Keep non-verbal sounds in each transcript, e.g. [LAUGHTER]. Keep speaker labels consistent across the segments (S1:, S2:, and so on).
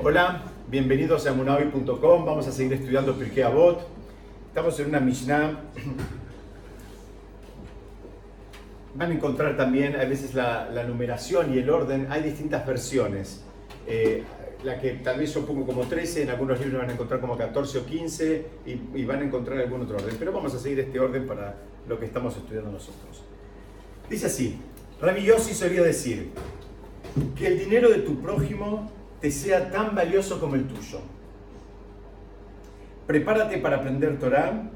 S1: Hola, bienvenidos a munavi.com. Vamos a seguir estudiando Pirkei Avot. Estamos en una Mishnah. Van a encontrar también a veces la, numeración y el orden. Hay distintas versiones. Eh, la que tal vez yo pongo como 13, en algunos libros van a encontrar como 14 o 15 y, van a encontrar algún otro orden. Pero vamos a seguir este orden para lo que estamos estudiando nosotros. Dice así, Rabbi Yossi solía decir que el dinero de tu prójimo te sea tan valioso como el tuyo. Prepárate para aprender Torah,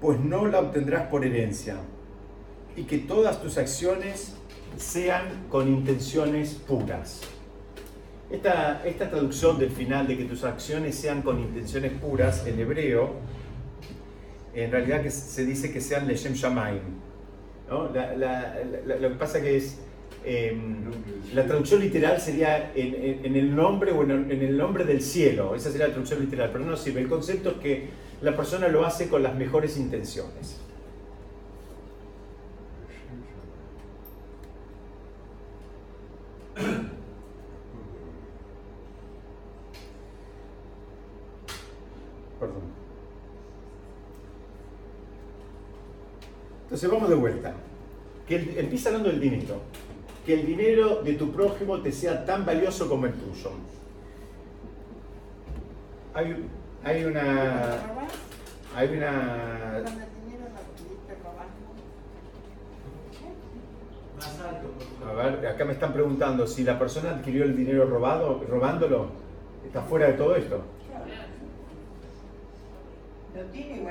S1: pues no la obtendrás por herencia, y que todas tus acciones sean con intenciones puras. Esta, esta traducción del final de que tus acciones sean con intenciones puras, en hebreo, en realidad que se dice que sean Leshem Shamaim. ¿no? lo que pasa que es, em, la traducción literal sería en, el nombre o en, el nombre del cielo, esa sería la traducción literal, pero no sirve. El concepto es que la persona lo hace con las mejores intenciones. [COUGHS] Entonces vamos de vuelta. Que empieza hablando del dinero. Que el dinero de tu prójimo te sea tan valioso como el tuyo. Hay, hay una. Hay una. A ver, acá me están preguntando si la persona adquirió el dinero robado, robándolo, está fuera de todo esto. No tiene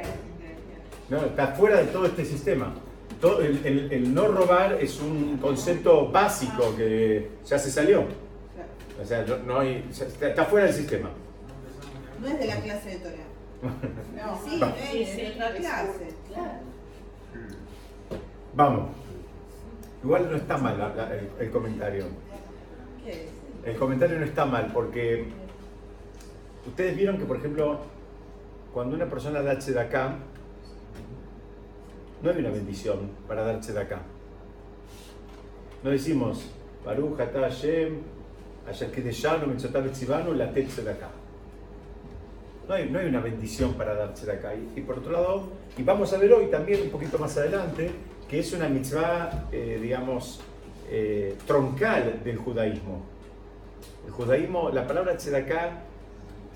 S1: no, está fuera de todo este sistema. El, no robar es un concepto básico que ya se salió. O sea, no, hay, está, fuera del sistema.
S2: No es de la clase de Torah. [LAUGHS] No, sí, es de la clase.
S1: Vamos. Igual no está mal el, comentario. El comentario no está mal porque ustedes vieron que, por ejemplo, cuando una persona da acá no hay una bendición para darse de acá. No decimos, Baruch la de acá. No hay, no hay una bendición para darse de acá. Y, por otro lado, y vamos a ver hoy también un poquito más adelante, que es una mitzvah, eh, digamos, eh, troncal del judaísmo. El judaísmo, la palabra tzedakah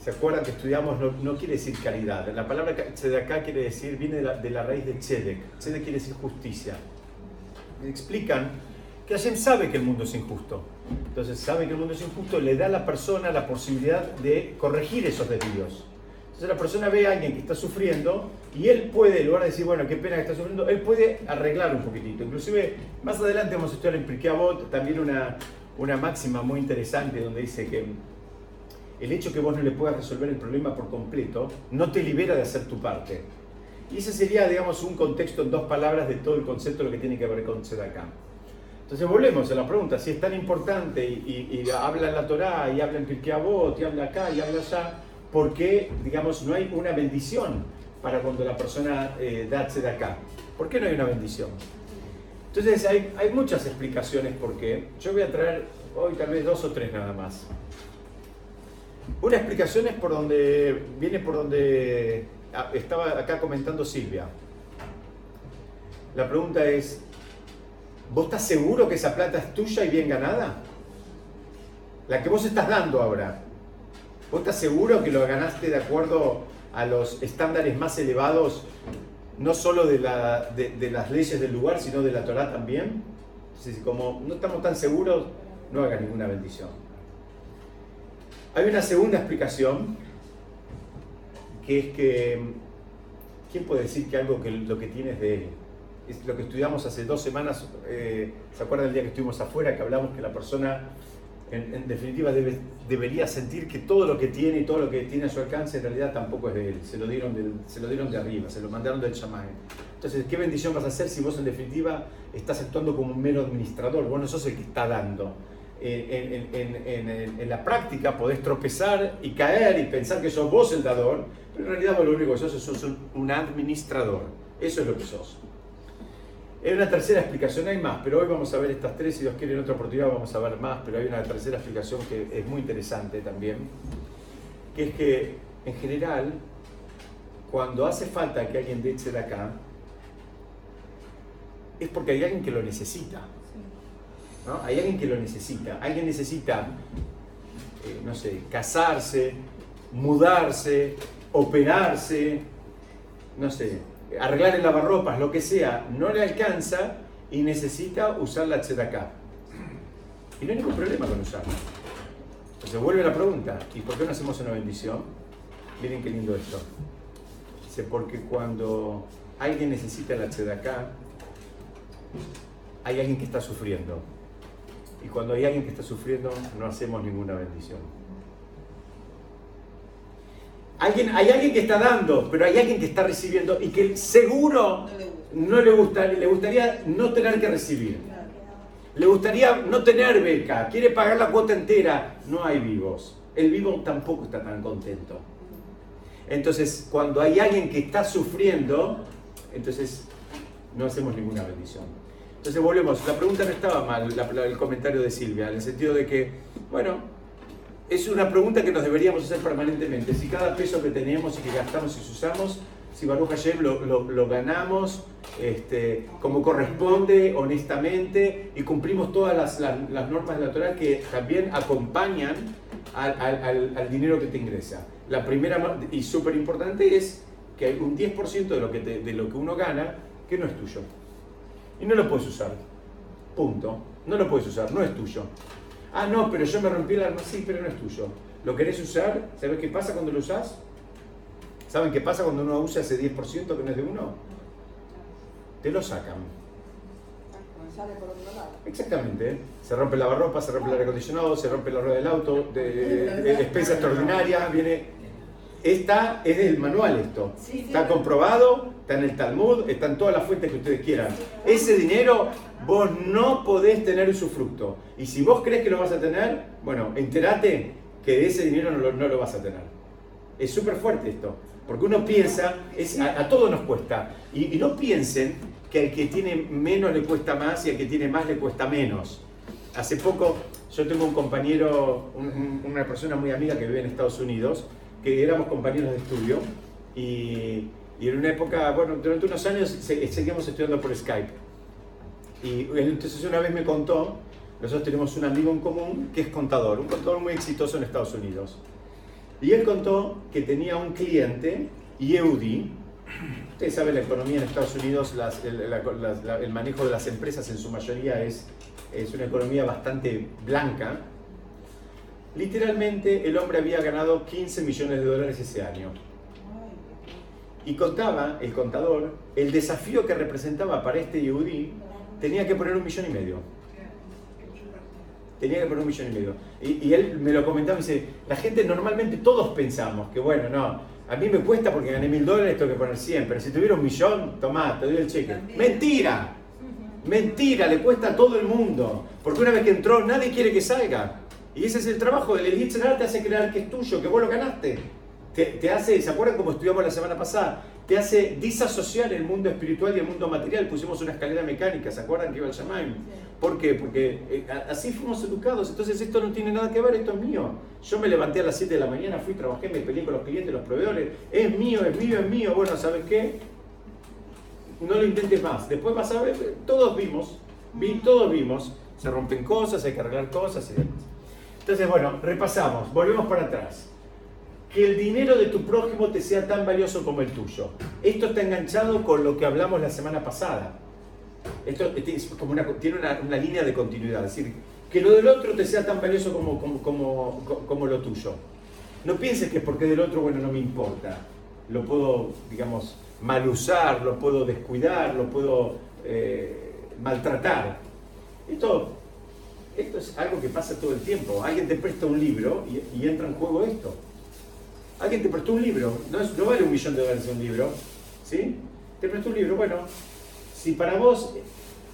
S1: ¿Se acuerdan que estudiamos? No, quiere decir caridad. La palabra acá quiere decir, viene de la, raíz de tzedek. Tzedek quiere decir justicia. explican que Hashem sabe que el mundo es injusto. Entonces sabe que el mundo es injusto, le da a la persona la posibilidad de corregir esos desvíos. Entonces la persona ve a alguien que está sufriendo y él puede, en lugar de decir, bueno, qué pena que está sufriendo, él puede arreglar un poquitito. Inclusive, más adelante vamos a estudiar en Pirkei también una, una máxima muy interesante donde dice que el hecho que vos no le puedas resolver el problema por completo no te libera de hacer tu parte. Y ese sería, digamos, un contexto en dos palabras de todo el concepto de lo que tiene que ver con acá. Entonces volvemos a la pregunta, si es tan importante y, habla en la Torá, y habla en Pirkei Avot, y habla acá, y habla allá, ¿por qué, digamos, no hay una bendición para cuando la persona eh, da acá? ¿Por qué no hay una bendición? Entonces hay, hay muchas explicaciones por qué. Yo voy a traer hoy tal vez dos o tres nada más. Una explicación es por donde viene por donde ah, estaba acá comentando Silvia. La pregunta es, ¿vos estás seguro que esa plata es tuya y bien ganada? La que vos estás dando ahora. ¿Vos estás seguro que lo ganaste de acuerdo a los estándares más elevados, no solo de, las leyes del lugar, sino de la Torah también? Entonces, como no estamos tan seguros, no haga ninguna bendición. Hay una segunda explicación, que es que, ¿quién puede decir que algo que lo que tiene es de él? Es lo que estudiamos hace dos semanas, eh, ¿se acuerdan el día que estuvimos afuera que hablamos que la persona en, definitiva debería sentir que todo lo que tiene y todo lo que tiene a su alcance en realidad tampoco es de él, se lo dieron, se lo dieron de arriba, se lo mandaron del chamán. Entonces, ¿qué bendición vas a hacer si vos en definitiva estás actuando como un mero administrador? Vos no sos el que está dando en, la práctica podés tropezar y caer y pensar que sos vos el dador, pero en realidad vos lo único que sos es un administrador. Eso es lo que sos. Hay una tercera explicación, hay más, pero hoy vamos a ver estas tres, si Dios quiere en otra oportunidad vamos a ver más, pero hay una tercera explicación que es muy interesante también, que es que en general, cuando hace falta que alguien de acá, es porque hay alguien que lo necesita. ¿No? Hay alguien que lo necesita. Alguien necesita, eh, no sé, casarse, mudarse, operarse, no sé, arreglar el lavarropas, lo que sea, no le alcanza y necesita usar la acá Y no hay ningún problema con usarla. Entonces vuelve la pregunta, ¿y por qué no hacemos una bendición? Miren qué lindo esto. Dice, porque cuando alguien necesita la acá hay alguien que está sufriendo. Y cuando hay alguien que está sufriendo, no hacemos ninguna bendición. Hay alguien que está dando, pero hay alguien que está recibiendo y que seguro no le, gusta, le gustaría no tener que recibir. Le gustaría no tener beca, quiere pagar la cuota entera. No hay vivos. El vivo tampoco está tan contento. Entonces, cuando hay alguien que está sufriendo, entonces no hacemos ninguna bendición. Entonces volvemos, la pregunta no estaba mal, el comentario de Silvia, en el sentido de que, bueno, es una pregunta que nos deberíamos hacer permanentemente. Si cada peso que tenemos y que gastamos y usamos, si Baruch Hashem lo, ganamos este, como corresponde, honestamente, y cumplimos todas las, normas de la Torah que también acompañan al, dinero que te ingresa. La primera y súper importante es que hay un 10% de lo, que de lo que uno gana que no es tuyo. Y no lo puedes usar. Punto. No lo puedes usar, no es tuyo. Ah, no, pero yo me rompí el arma. Sí, pero no es tuyo. ¿Lo querés usar? ¿Sabes qué pasa cuando lo usás? ¿Saben qué pasa cuando uno usa ese 10% que no es de uno? Te lo sacan. Exactamente. Se rompe el lavarropa, se rompe el aire acondicionado, se rompe la rueda del auto, de, [LAUGHS] de, despensa extraordinaria, viene esta es del manual esto. Está comprobado, está en el Talmud, está en todas las fuentes que ustedes quieran. Ese dinero vos no podés tener usufructo. Y si vos crees que lo vas a tener, bueno, entérate que ese dinero no lo, vas a tener. Es súper fuerte esto. Porque uno piensa, es, a, todo nos cuesta. Y, no piensen que al que tiene menos le cuesta más y al que tiene más le cuesta menos. Hace poco yo tengo un compañero, una persona muy amiga que vive en Estados Unidos, que éramos compañeros de estudio y, y, en una época, bueno, durante unos años seguíamos estudiando por Skype. Y entonces una vez me contó, nosotros tenemos un amigo en común que es contador, un contador muy exitoso en Estados Unidos. Y él contó que tenía un cliente, Yehudi, ustedes saben la economía en Estados Unidos, el, el, manejo de las empresas en su mayoría es, es una economía bastante blanca, Literalmente el hombre había ganado 15 millones de dólares ese año. Y contaba, el contador, el desafío que representaba para este Yehudi, tenía que poner un millón y medio. Tenía que poner un millón y medio. Y, él me lo comentaba y dice, la gente normalmente todos pensamos que bueno, no, a mí me cuesta porque gané mil dólares, tengo que poner 100, pero si tuviera un millón, tomá, te doy el cheque. Mentira, mentira, le cuesta a todo el mundo. Porque una vez que entró, nadie quiere que salga. Y ese es el trabajo del Yitzhak te hace creer que es tuyo, que vos lo ganaste. Te, hace, ¿se acuerdan como estudiamos la semana pasada? Te hace disasociar el mundo espiritual y el mundo material. Pusimos una escalera mecánica, ¿se acuerdan que iba el Shamaim? ¿Por qué? Porque eh, así fuimos educados. Entonces esto no tiene nada que ver, esto es mío. Yo me levanté a las 7 de la mañana, fui, trabajé, me peleé con los clientes, los proveedores. Es mío, es mío, es mío. Bueno, ¿sabes qué? No lo intentes más. Después vas a ver, todos vimos, vi, todos vimos. Se rompen cosas, hay que arreglar cosas y demás. Entonces, bueno, repasamos, volvemos para atrás. Que el dinero de tu prójimo te sea tan valioso como el tuyo. Esto está enganchado con lo que hablamos la semana pasada. Esto una, tiene una, línea de continuidad, es decir, que lo del otro te sea tan valioso como, lo tuyo. No pienses que porque del otro, bueno, no me importa. Lo puedo, digamos, mal usar, lo puedo descuidar, lo puedo eh, maltratar. Esto esto es algo que pasa todo el tiempo. Alguien te presta un libro y, entra en juego esto. Alguien te prestó un libro, no, no vale un millón de dólares un libro, ¿sí? Te prestó un libro, bueno, si para vos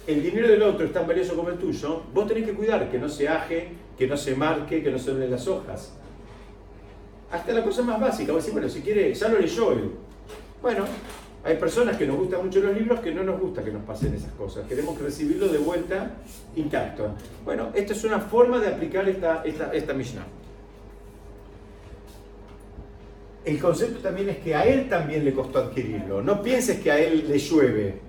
S1: el dinero del otro es tan valioso como el tuyo, vos tenés que cuidar que no se aje, que no se marque, que no se den las hojas. Hasta la cosa más básica, vos decís, bueno, si quiere, ya lo leyó él. Bueno, Hay personas que nos gustan mucho los libros que no nos gusta que nos pasen esas cosas. Queremos recibirlo de vuelta intacto. Bueno, esta es una forma de aplicar esta, esta, esta Mishnah. El concepto también es que a él también le costó adquirirlo. No pienses que a él le llueve.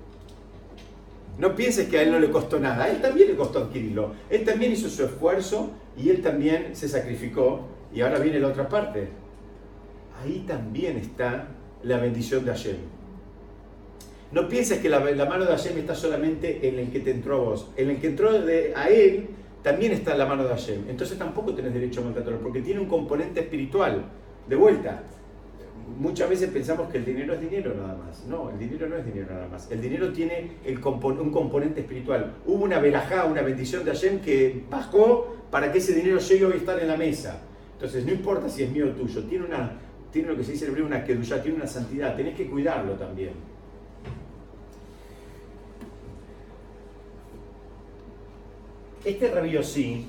S1: No pienses que a él no le costó nada. A él también le costó adquirirlo. Él también hizo su esfuerzo y él también se sacrificó. Y ahora viene la otra parte. Ahí también está la bendición de Hashem. No pienses que la, mano de Hashem está solamente en el que te entró a vos. En el que entró a él también está la mano de Hashem. Entonces tampoco tenés derecho a maltratarlo porque tiene un componente espiritual. De vuelta, muchas veces pensamos que el dinero es dinero nada más. No, el dinero no es dinero nada más. El dinero tiene un componente espiritual. Hubo una verajá, una bendición de Hashem que bajó para que ese dinero llegue hoy a estar en la mesa. Entonces, no importa si es mío o tuyo, tiene, una, tiene lo que se dice en una kedushá, tiene una santidad, tenés que cuidarlo también. Este rabí sí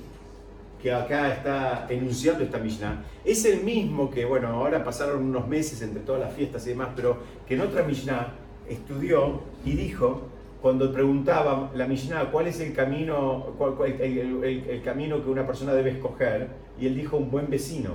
S1: que acá está enunciando esta Mishnah, es el mismo que, bueno, ahora pasaron unos meses entre todas las fiestas y demás, pero que en otra Mishnah estudió y dijo, cuando preguntaba la Mishnah cuál es el camino, el, camino que una persona debe escoger, y él dijo un buen vecino.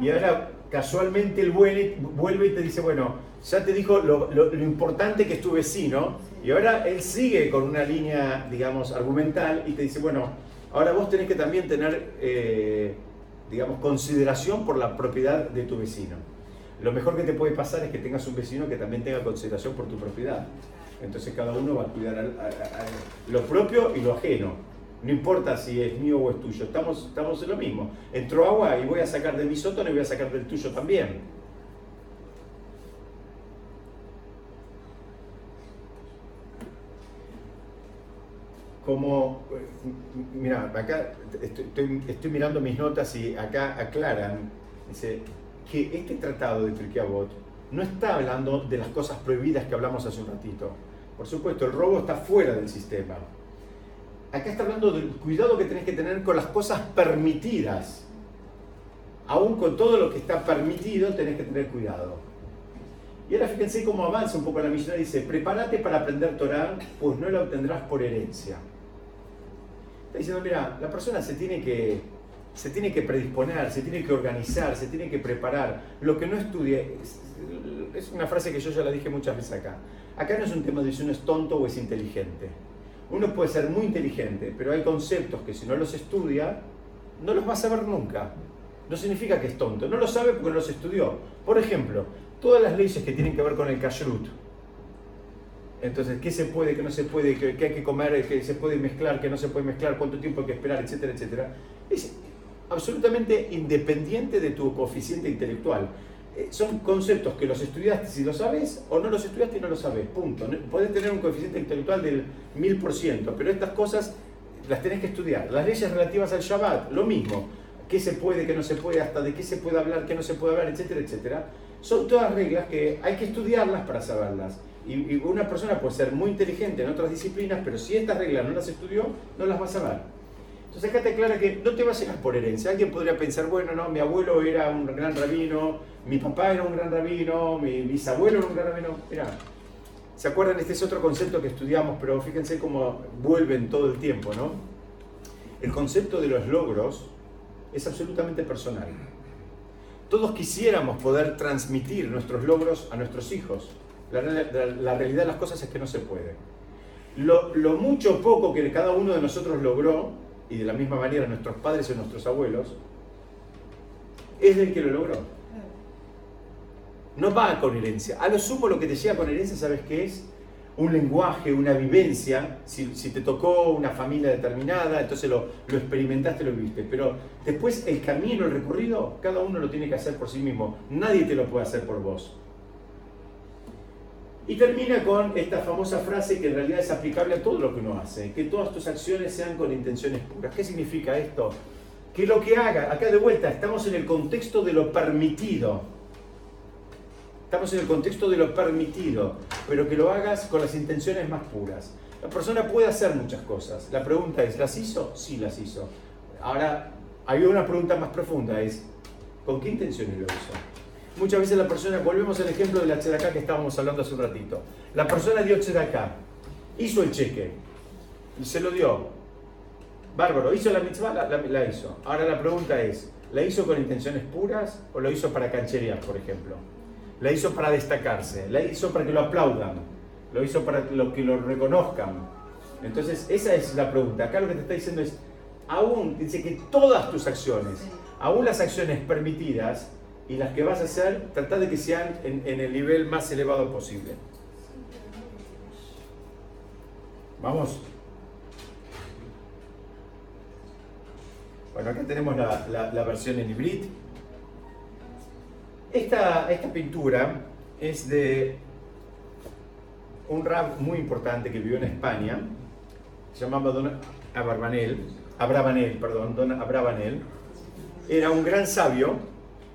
S1: Y ahora casualmente él vuelve, y te dice, bueno, ya te dijo lo, importante que es tu vecino, y ahora él sigue con una línea, digamos, argumental y te dice, bueno, Ahora vos tenés que también tener, eh, digamos, consideración por la propiedad de tu vecino. Lo mejor que te puede pasar es que tengas un vecino que también tenga consideración por tu propiedad. Entonces cada uno va a cuidar lo propio y lo ajeno. No importa si es mío o es tuyo, estamos, estamos en lo mismo. Entró agua y voy a sacar de mi sótano y voy a sacar del tuyo también. como, mira, acá estoy, mirando mis notas y acá aclaran, dice, que este tratado de Turquiabot no está hablando de las cosas prohibidas que hablamos hace un ratito. Por supuesto, el robo está fuera del sistema. Acá está hablando del cuidado que tenés que tener con las cosas permitidas. Aún con todo lo que está permitido, tenés que tener cuidado. Y ahora fíjense cómo avanza un poco la misión. Dice, prepárate para aprender Torah, pues no la obtendrás por herencia. Está diciendo, mira, la persona se tiene que, se tiene que predisponer, se tiene que organizar, se tiene que preparar. Lo que no estudie, es, una frase que yo ya la dije muchas veces acá. Acá no es un tema de si uno es tonto o es inteligente. Uno puede ser muy inteligente, pero hay conceptos que si no los estudia, no los va a saber nunca. No significa que es tonto, no lo sabe porque no los estudió. Por ejemplo, todas las leyes que tienen que ver con el kashrut, entonces, ¿qué se puede, qué no se puede, qué, hay que comer, qué se puede mezclar, qué no se puede mezclar, cuánto tiempo hay que esperar, etcétera, etcétera? Es absolutamente independiente de tu coeficiente intelectual. Eh, son conceptos que los estudiaste si lo sabes o no los estudiaste y no lo sabes, punto. Puedes tener un coeficiente intelectual del 1000%, pero estas cosas las tenés que estudiar. Las leyes relativas al Shabbat, lo mismo. ¿Qué se puede, qué no se puede, hasta de qué se puede hablar, qué no se puede hablar, etcétera, etcétera? Son todas reglas que hay que estudiarlas para saberlas. Y, una persona puede ser muy inteligente en otras disciplinas, pero si estas reglas no las estudió, no las va a saber. Entonces acá te aclara que no te va a llegar por herencia. Alguien podría pensar, bueno, no, mi abuelo era un gran rabino, mi papá era un gran rabino, mi bisabuelo era un gran rabino. Mira, ¿se acuerdan? Este es otro concepto que estudiamos, pero fíjense cómo vuelven todo el tiempo, ¿no? El concepto de los logros es absolutamente personal. Todos quisiéramos poder transmitir nuestros logros a nuestros hijos. La, realidad de las cosas es que no se puede. Lo, lo mucho o poco que cada uno de nosotros logró, y de la misma manera nuestros padres y nuestros abuelos, es del que lo logró. No va con herencia. A lo sumo lo que te llega con herencia, ¿sabes qué es? Un lenguaje, una vivencia. Si, te tocó una familia determinada, entonces lo, lo, experimentaste, lo viste. Pero después el camino, el recorrido, cada uno lo tiene que hacer por sí mismo. Nadie te lo puede hacer por vos. Y termina con esta famosa frase que en realidad es aplicable a todo lo que uno hace, que todas tus acciones sean con intenciones puras. ¿Qué significa esto? Que lo que haga, acá de vuelta, estamos en el contexto de lo permitido. Estamos en el contexto de lo permitido, pero que lo hagas con las intenciones más puras. La persona puede hacer muchas cosas. La pregunta es, ¿las hizo? Sí, las hizo. Ahora, hay una pregunta más profunda, es, ¿con qué intenciones lo hizo? Muchas veces la persona, volvemos al ejemplo de la acá que estábamos hablando hace un ratito. La persona dio acá, hizo el cheque, se lo dio. Bárbaro, hizo la mitzvah, la, hizo. Ahora la pregunta es, ¿la hizo con intenciones puras o lo hizo para cancherear, por ejemplo? La hizo para destacarse, la hizo para que lo aplaudan, lo hizo para que lo reconozcan. Entonces, esa es la pregunta. Acá lo que te está diciendo es, aún, dice que todas tus acciones, aún las acciones permitidas y las que vas a hacer, trata de que sean en, el nivel más elevado posible. Vamos. Bueno, acá tenemos la, versión en hibrid. Esta, pintura es de un rap muy importante que vivió en España, se llamaba Don Abravanel, perdón. Era un gran sabio,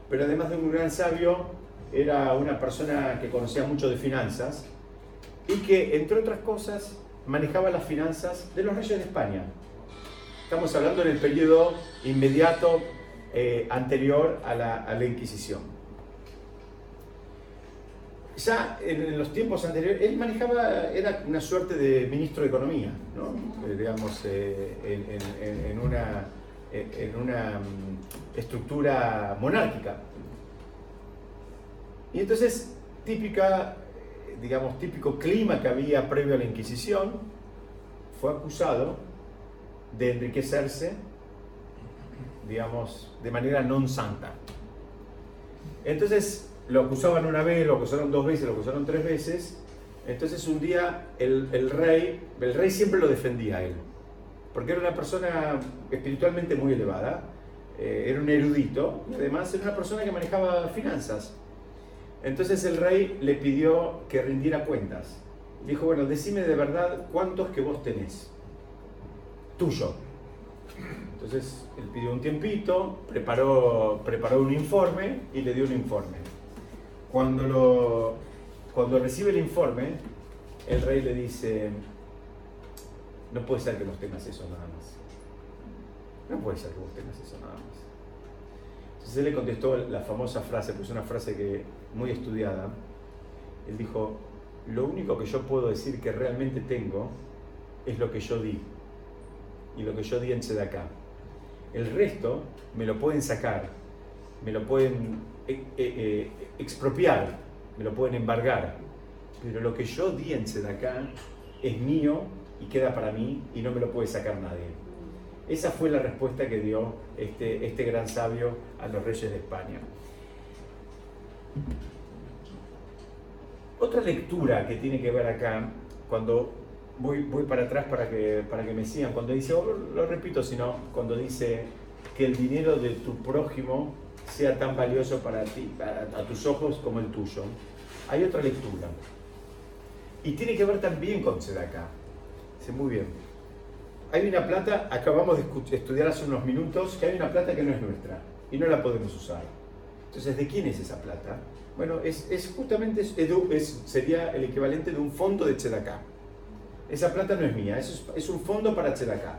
S1: pero además de un gran sabio, era una persona que conocía mucho de finanzas y que, entre otras cosas, manejaba las finanzas de los reyes de España. Estamos hablando en el periodo inmediato eh, anterior a la Inquisición ya en los tiempos anteriores, él manejaba, era una suerte de ministro de Economía, ¿no? Eh, digamos, eh, en, una, en una mm, estructura monárquica. Y entonces, típica, digamos, típico clima que había previo a la Inquisición, fue acusado de enriquecerse, digamos, de manera non santa. Entonces, lo acusaban una vez, lo acusaron dos veces, lo acusaron tres veces. Entonces un día el, rey, el rey siempre lo defendía a él, porque era una persona espiritualmente muy elevada, eh, era un erudito y además era una persona que manejaba finanzas. Entonces el rey le pidió que rindiera cuentas. Dijo, bueno, decime de verdad cuántos que vos tenés. Tuyo. Entonces él pidió un tiempito, preparó, preparó un informe y le dio un informe. Cuando, lo, cuando recibe el informe, el rey le dice, no puede ser que vos tengas eso nada más. No puede ser que vos tengas eso nada más. Entonces él le contestó la famosa frase, pues una frase que muy estudiada. Él dijo, lo único que yo puedo decir que realmente tengo es lo que yo di. Y lo que yo di en acá. El resto me lo pueden sacar, me lo pueden expropiar, me lo pueden embargar, pero lo que yo di en acá es mío y queda para mí y no me lo puede sacar nadie. Esa fue la respuesta que dio este, este gran sabio a los reyes de España. Otra lectura que tiene que ver acá, cuando voy, para atrás para que, para que me sigan, cuando dice, lo repito, sino cuando dice que el dinero de tu prójimo sea tan valioso para ti, para, a tus ojos como el tuyo. Hay otra lectura. Y tiene que ver también con Sedaka. Dice, muy bien. Hay una plata, acabamos de estudiar hace unos minutos, que hay una plata que no es nuestra y no la podemos usar. Entonces, ¿de quién es esa plata? Bueno, es, es justamente, es, sería el equivalente de un fondo de Tzedakah. Esa plata no es mía, es, es un fondo para Tzedakah.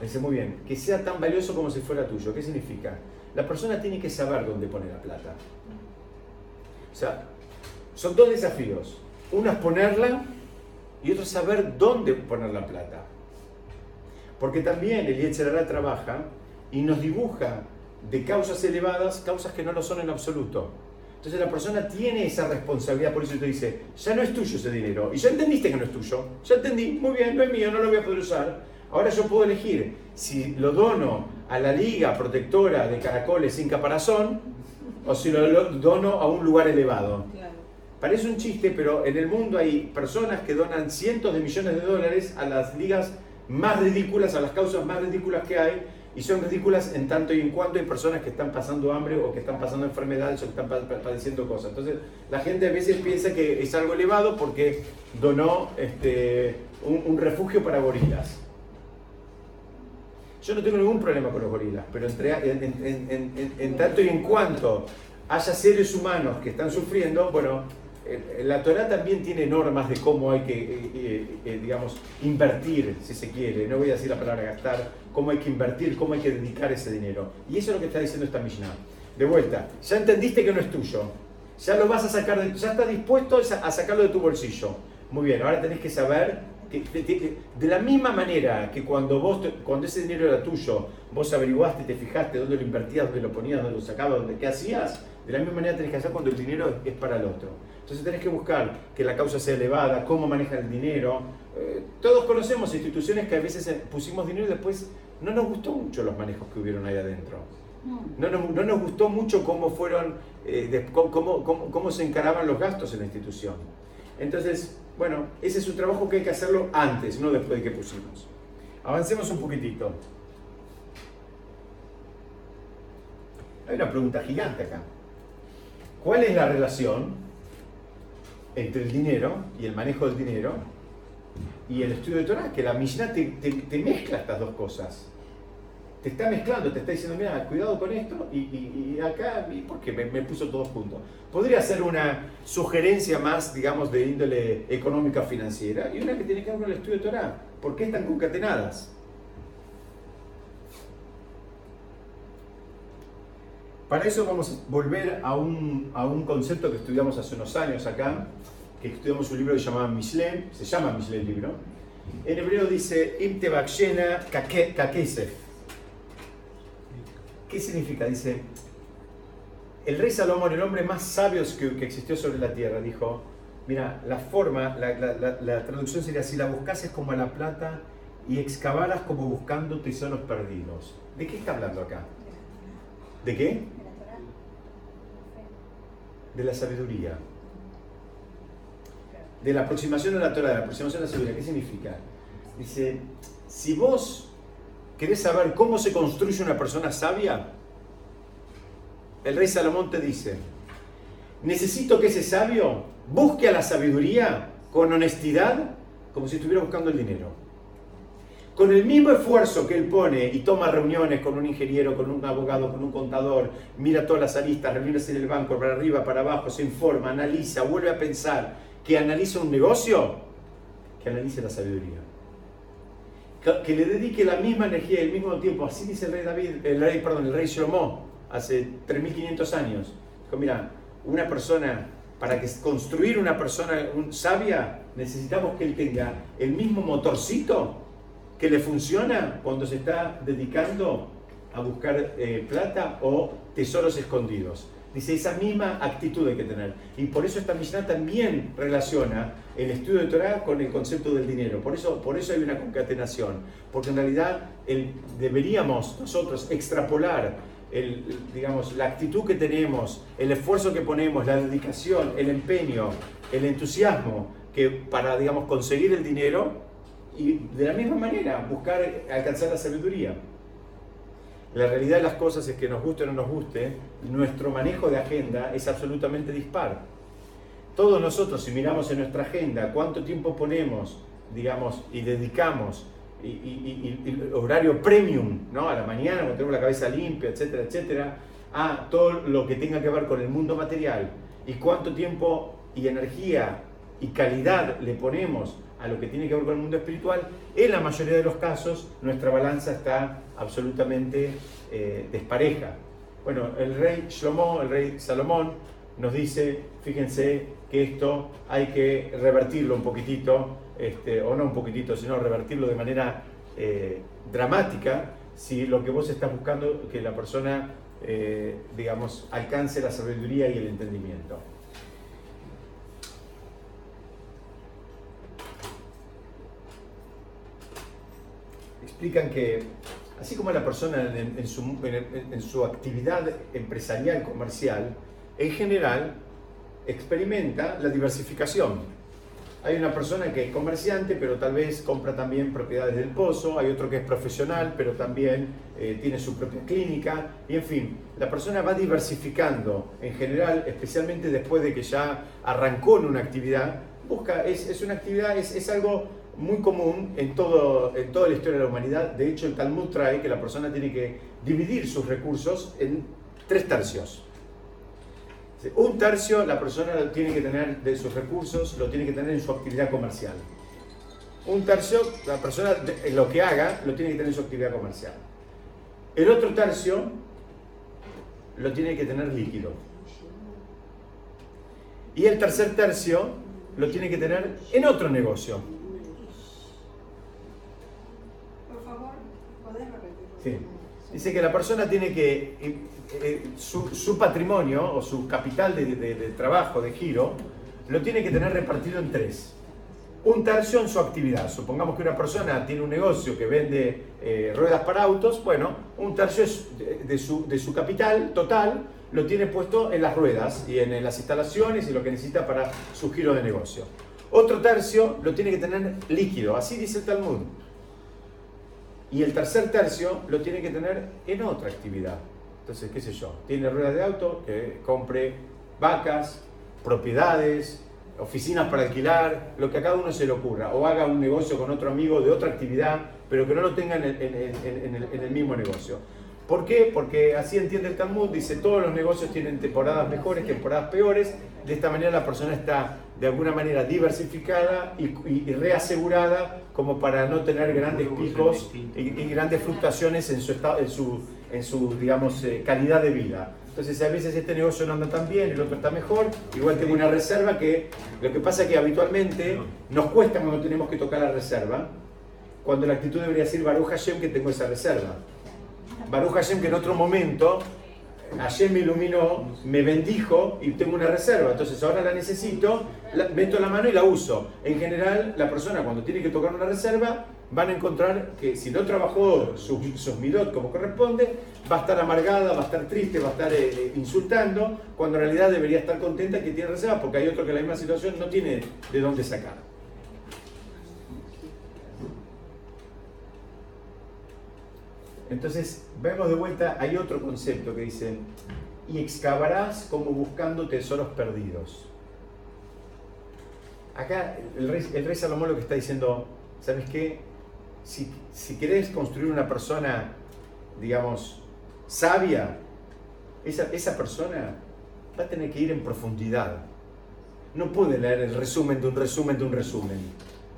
S1: Dice, muy bien, que sea tan valioso como si fuera tuyo. ¿Qué significa? La persona tiene que saber dónde pone la plata. O sea, son dos desafíos. Uno es ponerla y otro es saber dónde poner la plata. Porque también el Yetzerara trabaja y nos dibuja de causas elevadas, causas que no lo son en absoluto. Entonces la persona tiene esa responsabilidad, por eso te dice, ya no es tuyo ese dinero. Y ya entendiste que no es tuyo. Ya entendí, muy bien, no es mío, no lo voy a poder usar. Ahora yo puedo elegir si lo dono a la Liga Protectora de Caracoles sin caparazón o si lo dono a un lugar elevado. Parece un chiste, pero en el mundo hay personas que donan cientos de millones de dólares a las ligas más ridículas, a las causas más ridículas que hay, y son ridículas en tanto y en cuanto hay personas que están pasando hambre o que están pasando enfermedades o que están padeciendo cosas. Entonces, la gente a veces piensa que es algo elevado porque donó este, un refugio para gorilas. Yo no tengo ningún problema con los gorilas, pero en, tanto y en cuanto haya seres humanos que están sufriendo, bueno, la Torah también tiene normas de cómo hay que, eh, eh, eh, digamos, invertir, si se quiere. No voy a decir la palabra gastar, cómo hay que invertir, cómo hay que dedicar ese dinero. Y eso es lo que está diciendo esta Mishnah. de vuelta, ya entendiste que no es tuyo, ya lo vas a sacar, de, ya estás dispuesto a sacarlo de tu bolsillo. Muy bien, ahora tenés que saber que, de, la misma manera que cuando vos, cuando ese dinero era tuyo, vos averiguaste, te fijaste dónde lo invertías, dónde lo ponías, dónde lo sacabas, dónde, qué hacías, de la misma manera tenés que hacer cuando el dinero es para el otro. Entonces tenés que buscar que la causa sea elevada, cómo manejan el dinero. Eh, todos conocemos instituciones que a veces pusimos dinero y después no nos gustó mucho los manejos que hubieron ahí adentro. No nos, no nos gustó mucho cómo fueron, eh, cómo, cómo, cómo se encaraban los gastos en la institución. Entonces, bueno, ese es un trabajo que hay que hacerlo antes, no después de que pusimos. Avancemos un poquitito. Hay una pregunta gigante acá. ¿Cuál es la relación entre el dinero y el manejo del dinero y el estudio de Torah? Que la Mishnah te, te mezcla estas dos cosas te está mezclando, te está diciendo, mira, cuidado con esto, y, acá, ¿y ¿por qué me, puso todo junto? Podría ser una sugerencia más, digamos, de índole económica financiera, y una que tiene que ver con el estudio de Torah. ¿Por qué están concatenadas? Para eso vamos a volver a un, a un concepto que estudiamos hace unos años acá, que estudiamos un libro que se llama Mishlem, se llama Mishlem libro. En hebreo dice Imte Kakesef ¿Qué significa? Dice, el rey Salomón, el hombre más sabio que, existió sobre la tierra, dijo, mira, la forma, la, traducción sería, si la buscases como a la plata y excavaras como buscando tesoros perdidos. ¿De qué está hablando acá? ¿De qué? De la sabiduría. De la aproximación a la Torah, de la aproximación a la sabiduría. ¿Qué significa? Dice, si vos ¿Querés saber cómo se construye una persona sabia? El rey Salomón te dice, necesito que ese sabio busque a la sabiduría con honestidad, como si estuviera buscando el dinero. Con el mismo esfuerzo que él pone y toma reuniones con un ingeniero, con un abogado, con un contador, mira todas las aristas, reuniones en el banco, para arriba, para abajo, se informa, analiza, vuelve a pensar, que analiza un negocio, que analice la sabiduría que le dedique la misma energía y el mismo tiempo. Así dice el rey David, el rey, perdón, el rey Shlomo, hace 3500 años. Dijo, mira, una persona, para que construir una persona sabia, necesitamos que él tenga el mismo motorcito que le funciona cuando se está dedicando a buscar eh, plata o tesoros escondidos. Dice, esa misma actitud hay que tener. Y por eso esta Mishnah también relaciona el estudio de Torah con el concepto del dinero. Por eso, por eso hay una concatenación. Porque en realidad el, deberíamos nosotros extrapolar el, digamos, la actitud que tenemos, el esfuerzo que ponemos, la dedicación, el empeño, el entusiasmo que para digamos, conseguir el dinero y de la misma manera buscar alcanzar la sabiduría. La realidad de las cosas es que nos guste o no nos guste, nuestro manejo de agenda es absolutamente dispar. Todos nosotros, si miramos en nuestra agenda cuánto tiempo ponemos, digamos, y dedicamos, y, horario premium, ¿no? A la mañana, cuando tenemos la cabeza limpia, etcétera, etcétera, a todo lo que tenga que ver con el mundo material, y cuánto tiempo y energía y calidad le ponemos a lo que tiene que ver con el mundo espiritual, en la mayoría de los casos nuestra balanza está absolutamente eh, despareja. Bueno, el rey Shlomo, el rey Salomón, nos dice, fíjense que esto hay que revertirlo un poquitito, este, o no un poquitito, sino revertirlo de manera eh, dramática, si lo que vos estás buscando que la persona, eh, digamos, alcance la sabiduría y el entendimiento. explican que así como la persona en, su, actividad empresarial, comercial, en general experimenta la diversificación. Hay una persona que es comerciante, pero tal vez compra también propiedades del pozo, hay otro que es profesional, pero también eh, tiene su propia clínica, y en fin, la persona va diversificando en general, especialmente después de que ya arrancó en una actividad, busca, es, una actividad, es, es algo muy común en, todo, en toda la historia de la humanidad. De hecho, el Talmud trae que la persona tiene que dividir sus recursos en tres tercios. Un tercio la persona tiene que tener de sus recursos, lo tiene que tener en su actividad comercial. Un tercio la persona, en lo que haga, lo tiene que tener en su actividad comercial. El otro tercio lo tiene que tener líquido. Y el tercer tercio lo tiene que tener en otro negocio.
S2: Por favor, ¿podés
S1: repetir? Sí. Dice que la persona tiene que, eh, eh, su, patrimonio o su capital de trabajo, de giro, lo tiene que tener repartido en tres un tercio en su actividad. Supongamos que una persona tiene un negocio que vende eh, ruedas para autos, bueno, un tercio de, su, capital total lo tiene puesto en las ruedas y en, las instalaciones y lo que necesita para su giro de negocio. Otro tercio lo tiene que tener líquido, así dice el Talmud. Y el tercer tercio lo tiene que tener en otra actividad. Entonces, qué sé yo, tiene ruedas de auto, que compre vacas, propiedades, oficinas para alquilar, lo que a cada uno se le ocurra, o haga un negocio con otro amigo de otra actividad, pero que no lo tenga en el, mismo negocio. ¿Por qué? Porque así entiende el Talmud, dice todos los negocios tienen temporadas mejores, temporadas peores, de esta manera la persona está de alguna manera diversificada y, reasegurada como para no tener grandes picos y, grandes fluctuaciones en su, en su, en su digamos, eh, calidad de vida. Entonces, a veces este negocio no anda tan bien, el otro está mejor, igual tengo una reserva que lo que pasa es que habitualmente nos cuesta cuando tenemos que tocar la reserva, cuando la actitud debería ser Baruch Hashem que tengo esa reserva. Baruch Hashem que en otro momento Hashem me iluminó, me bendijo y tengo una reserva. Entonces ahora la necesito, meto la mano y la uso. En general, la persona cuando tiene que tocar una reserva van a encontrar que si no trabajó sus, sus como corresponde, va a estar amargada, va a estar triste, va a estar eh, eh, insultando, cuando en realidad debería estar contenta que tiene reserva, porque hay otro que en la misma situación no tiene de dónde sacar. Entonces, vemos de vuelta, hay otro concepto que dice, y excavarás como buscando tesoros perdidos. Acá el rey, Salomón lo que está diciendo, ¿sabes qué? si, si querés construir una persona, digamos, sabia, esa, esa persona va a tener que ir en profundidad. No puede leer el resumen de un resumen de un resumen.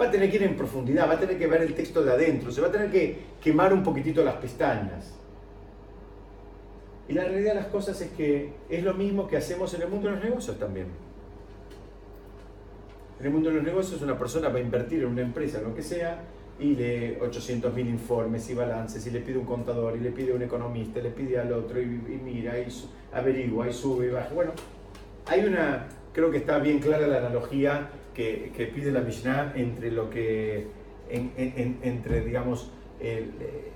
S1: Va a tener que ir en profundidad, va a tener que ver el texto de adentro, se va a tener que quemar un poquitito las pestañas. Y la realidad de las cosas es que es lo mismo que hacemos en el mundo de los negocios también. En el mundo de los negocios una persona va a invertir en una empresa, lo que sea, y lee 800.000 informes y balances y le pide un contador y le pide un economista, y le pide al otro y, mira y averigua y sube y baja. Bueno, hay una, creo que está bien clara la analogía que, que pide la Mishnah entre lo que, entre digamos, el, eh,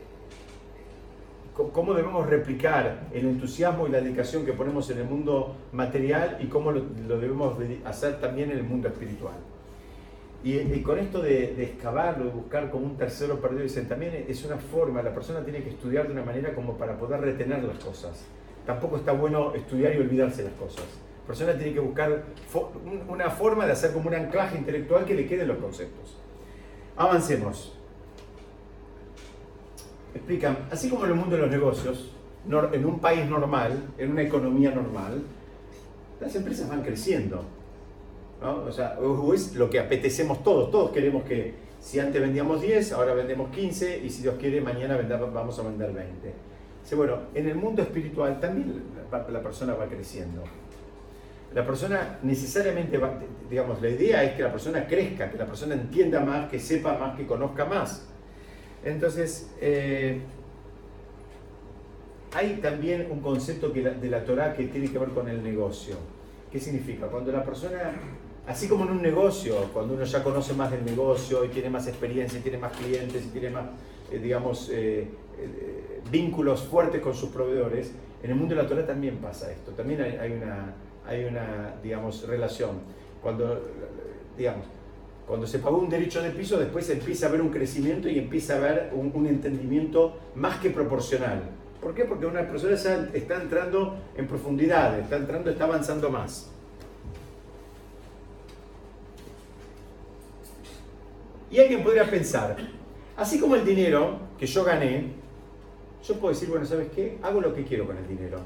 S1: cómo debemos replicar el entusiasmo y la dedicación que ponemos en el mundo material y cómo lo, lo debemos hacer también en el mundo espiritual. Y, con esto de, excavarlo, de buscar como un tercero perdido, dicen, también es una forma, la persona tiene que estudiar de una manera como para poder retener las cosas. Tampoco está bueno estudiar y olvidarse las cosas. Persona tiene que buscar una forma de hacer como un anclaje intelectual que le queden los conceptos. Avancemos. Explican, así como en el mundo de los negocios, en un país normal, en una economía normal, las empresas van creciendo o sea, es lo que apetecemos todos. Todos queremos que si antes vendíamos 10, ahora vendemos 15 y si Dios quiere mañana vamos a vender 20. Dice, bueno, en el mundo espiritual también la, persona va creciendo. La persona necesariamente va, digamos, la idea es que la persona crezca, que la persona entienda más, que sepa más, que conozca más. Entonces, eh, hay también un concepto que de la Torah que tiene que ver con el negocio. ¿Qué significa? Cuando la persona Así como en un negocio, cuando uno ya conoce más del negocio y tiene más experiencia, y tiene más clientes y tiene más, eh, digamos, eh, vínculos fuertes con sus proveedores, en el mundo de la Torah también pasa esto. También hay, una, hay una, digamos, relación. Cuando, digamos, cuando se pagó un derecho de piso, después empieza a haber un crecimiento y empieza a haber un, entendimiento más que proporcional. ¿Por qué? Porque una persona está entrando en profundidad, está entrando, está avanzando más. Y alguien podría pensar, así como el dinero que yo gané, yo puedo decir, bueno, ¿sabes qué? Hago lo que quiero con el dinero.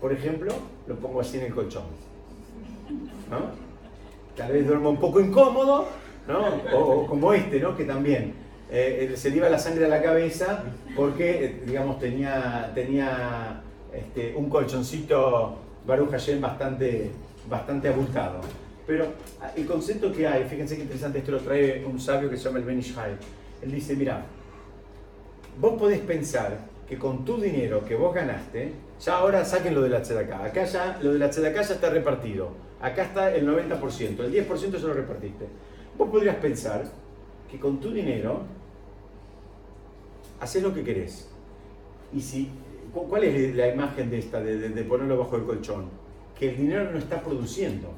S1: Por ejemplo, lo pongo así en el colchón. ¿no? Tal vez duermo un poco incómodo, ¿no? O, como este, ¿no? Que también eh, se le iba la sangre a la cabeza porque, digamos, tenía, tenía este, un colchoncito Baruch Hashem bastante, bastante abultado. Pero ah, el concepto que hay, fíjense qué interesante, esto lo trae un sabio que se llama el Ben Él dice, mira, vos podés pensar que con tu dinero que vos ganaste, ya ahora saquen lo de la tzedakah. Acá ya, lo de la tzedakah ya está repartido. Acá está el 90%, el 10% ya lo repartiste. Vos podrías pensar que con tu dinero haces lo que querés. Y si, ¿cuál es la imagen de esta, de, ponerlo bajo el colchón? Que el dinero no está produciendo.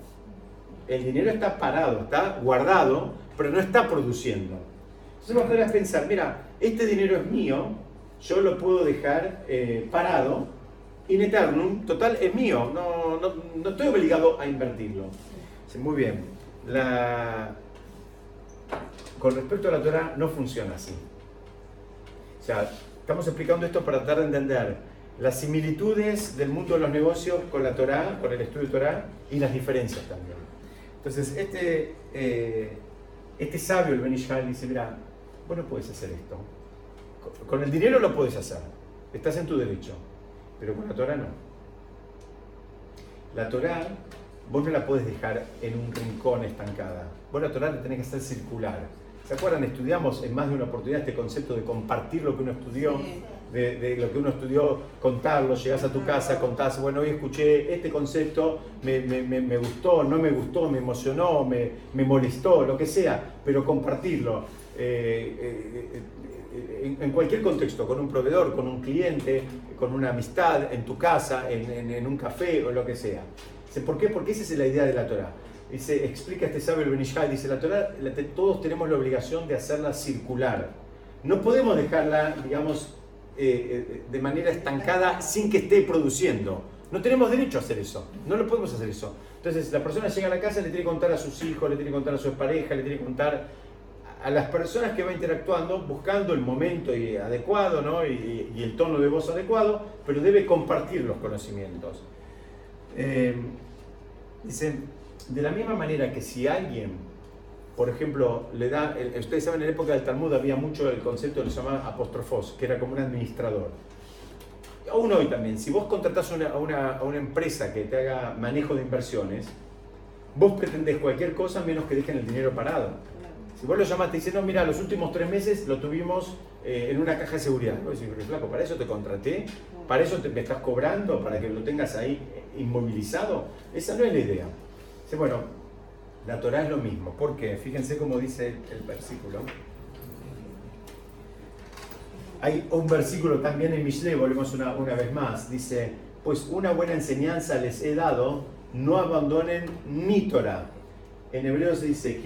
S1: El dinero está parado, está guardado, pero no está produciendo. Entonces vos podrías pensar, mira, este dinero es mío, yo lo puedo dejar eh, parado, in eternum, total, es mío, no, no, no estoy obligado a invertirlo. Muy bien. La, con respecto a la Torah no funciona así. O sea, estamos explicando esto para tratar de entender las similitudes del mundo de los negocios con la Torah, con el estudio de Torah y las diferencias también. Entonces, este, eh, este sabio, el Benishal, dice, mira, vos no puedes hacer esto. Con el dinero lo puedes hacer, estás en tu derecho, pero con la Torah no. La Torah vos no la puedes dejar en un rincón estancada. Vos la Torah la tenés que hacer circular. ¿Se acuerdan? Estudiamos en más de una oportunidad este concepto de compartir lo que uno estudió, de, lo que uno estudió, contarlo, llegás a tu casa, contás, bueno, hoy escuché este concepto, me, gustó, no me gustó, me emocionó, me, molestó, lo que sea, pero compartirlo. Eh, eh, eh, en, cualquier contexto, con un proveedor, con un cliente, con una amistad, en tu casa, en, un café o lo que sea. ¿Por qué? Porque esa es la idea de la Torah dice, explica este sabio el Benishai, dice, la Torah, todos tenemos la obligación de hacerla circular. No podemos dejarla, digamos, eh, eh, de manera estancada sin que esté produciendo. No tenemos derecho a hacer eso, no lo podemos hacer eso. Entonces, la persona llega a la casa, le tiene que contar a sus hijos, le tiene que contar a su pareja, le tiene que contar a las personas que va interactuando, buscando el momento adecuado ¿no? y, el tono de voz adecuado, pero debe compartir los conocimientos. Eh, dice, de la misma manera que si alguien, por ejemplo, le da, ustedes saben, en la época del Talmud había mucho el concepto que se llamaba apostrofos, que era como un administrador. Aún hoy también, si vos contratás a una, empresa que te haga manejo de inversiones, vos pretendés cualquier cosa menos que dejen el dinero parado. Si vos lo llamás, te dicen, no, mira, los últimos tres meses lo tuvimos eh, en una caja de seguridad. Vos decís, flaco, para eso te contraté, para eso te, me estás cobrando, para que lo tengas ahí inmovilizado. Esa no es la idea bueno, la Torah es lo mismo. ¿Por qué? Fíjense cómo dice el versículo. Hay un versículo también en Mishle, volvemos una, una vez más. Dice, pues una buena enseñanza les he dado, no abandonen mi Torah. En hebreo se dice,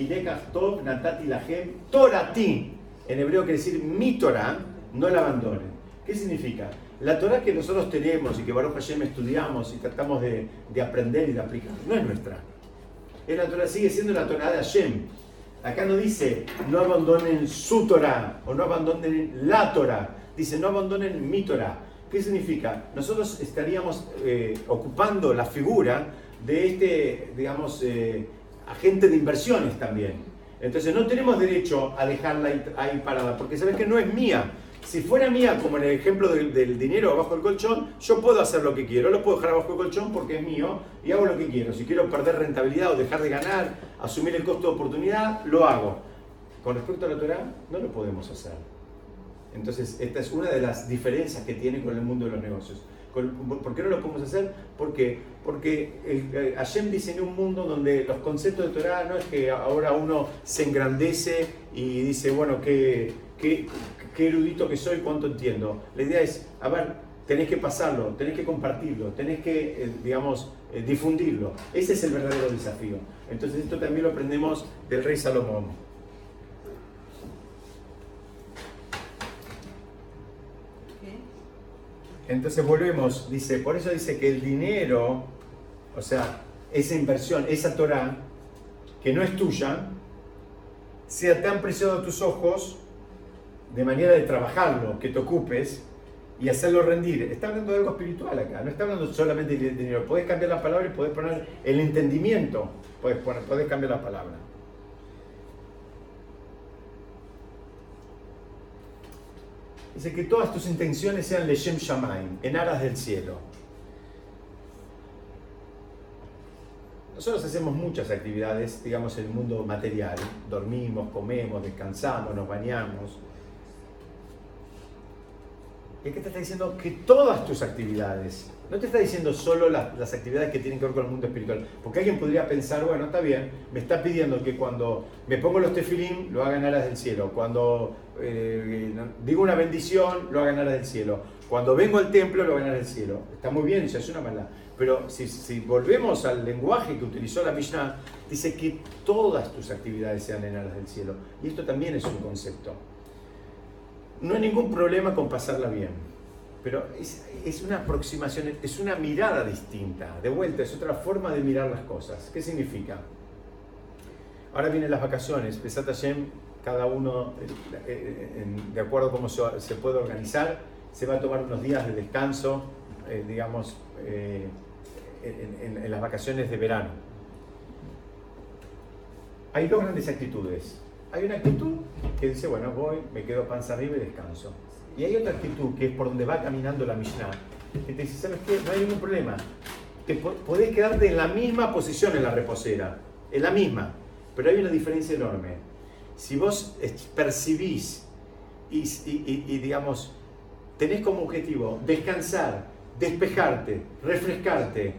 S1: Tov natati lahem torati. En hebreo quiere decir mi Torah, no la abandonen. ¿Qué significa? La Torah que nosotros tenemos y que Baruch Hashem estudiamos y tratamos de, de aprender y de aplicar, no es nuestra la Torah, sigue siendo la Torah de Hashem. Acá no dice no abandonen su Torah o no abandonen la Torah. Dice no abandonen mi Torah. ¿Qué significa? Nosotros estaríamos eh, ocupando la figura de este, digamos, eh, agente de inversiones también. Entonces no tenemos derecho a dejarla ahí parada, porque sabes que no es mía, si fuera mía, como en el ejemplo del, dinero abajo del colchón, yo puedo hacer lo que quiero, lo puedo dejar abajo del colchón porque es mío y hago lo que quiero. Si quiero perder rentabilidad o dejar de ganar, asumir el costo de oportunidad, lo hago. Con respecto a la Torah, no lo podemos hacer. Entonces, esta es una de las diferencias que tiene con el mundo de los negocios. ¿Por qué no lo podemos hacer? Porque, porque el, Hashem diseñó un mundo donde los conceptos de Torah no es que ahora uno se engrandece y dice, bueno, qué, qué, qué erudito que soy, cuánto entiendo. La idea es, a ver, tenés que pasarlo, tenés que compartirlo, tenés que, eh, digamos, eh, difundirlo. Ese es el verdadero desafío. Entonces esto también lo aprendemos del rey Salomón. Entonces volvemos, dice, por eso dice que el dinero, o sea, esa inversión, esa Torah, que no es tuya, sea tan precioso a tus ojos de manera de trabajarlo, que te ocupes y hacerlo rendir. Está hablando de algo espiritual acá, no está hablando solamente de dinero. Puedes cambiar la palabra y puedes poner el entendimiento, puedes cambiar la palabra. Dice que todas tus intenciones sean Leshem Shamaim, en aras del cielo. Nosotros hacemos muchas actividades, digamos, en el mundo material. Dormimos, comemos, descansamos, nos bañamos, y qué te está diciendo que todas tus actividades, no te está diciendo solo las, actividades que tienen que ver con el mundo espiritual. Porque alguien podría pensar, bueno, está bien, me está pidiendo que cuando me pongo los tefilín lo hagan alas del cielo. Cuando eh, digo una bendición, lo hagan alas del cielo. Cuando vengo al templo, lo hagan alas del cielo. Está muy bien, eso es una maldad. Pero si, volvemos al lenguaje que utilizó la Mishnah, dice que todas tus actividades sean en alas del cielo. Y esto también es un concepto. No hay ningún problema con pasarla bien, pero es, una aproximación, es una mirada distinta. De vuelta, es otra forma de mirar las cosas. ¿Qué significa? Ahora vienen las vacaciones, Pesat Hashem, cada uno, eh, eh, de acuerdo a cómo se, puede organizar, se va a tomar unos días de descanso, eh, digamos, en, las vacaciones de verano. Hay dos grandes actitudes. Hay una actitud que dice, bueno, voy, me quedo panza arriba y descanso. Y hay otra actitud que es por donde va caminando la Mishnah, que te dice, ¿sabes qué? No hay ningún problema. Te podés quedarte en la misma posición en la reposera, en la misma, pero hay una diferencia enorme. Si vos percibís y, y digamos, tenés como objetivo descansar, despejarte, refrescarte,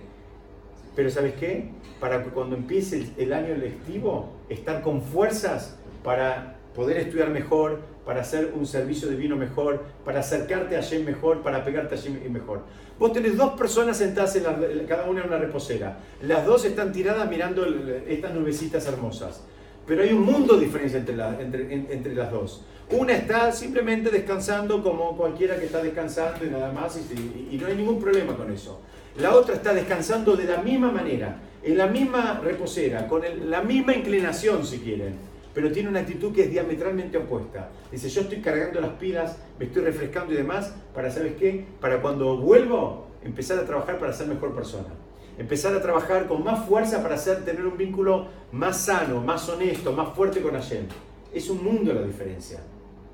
S1: pero ¿sabes qué? Para que cuando empiece el, año lectivo, estar con fuerzas para poder estudiar mejor, para hacer un servicio divino mejor, para acercarte a Yem mejor, para pegarte a Yem mejor. Vos tenés dos personas sentadas en cada una en una reposera. Las dos están tiradas mirando estas nubecitas hermosas. Pero hay un mundo de diferencia entre, entre, las dos. Una está simplemente descansando como cualquiera que está descansando y nada más, y no hay ningún problema con eso. La otra está descansando de la misma manera, en la misma reposera, con la misma inclinación si quieren, pero tiene una actitud que es diametralmente opuesta. Dice, yo estoy cargando las pilas, me estoy refrescando y demás, para, ¿sabes qué? Para cuando vuelvo, empezar a trabajar para ser mejor persona. Empezar a trabajar con más fuerza para hacer, tener un vínculo más sano, más honesto, más fuerte con Hashem. Es un mundo la diferencia.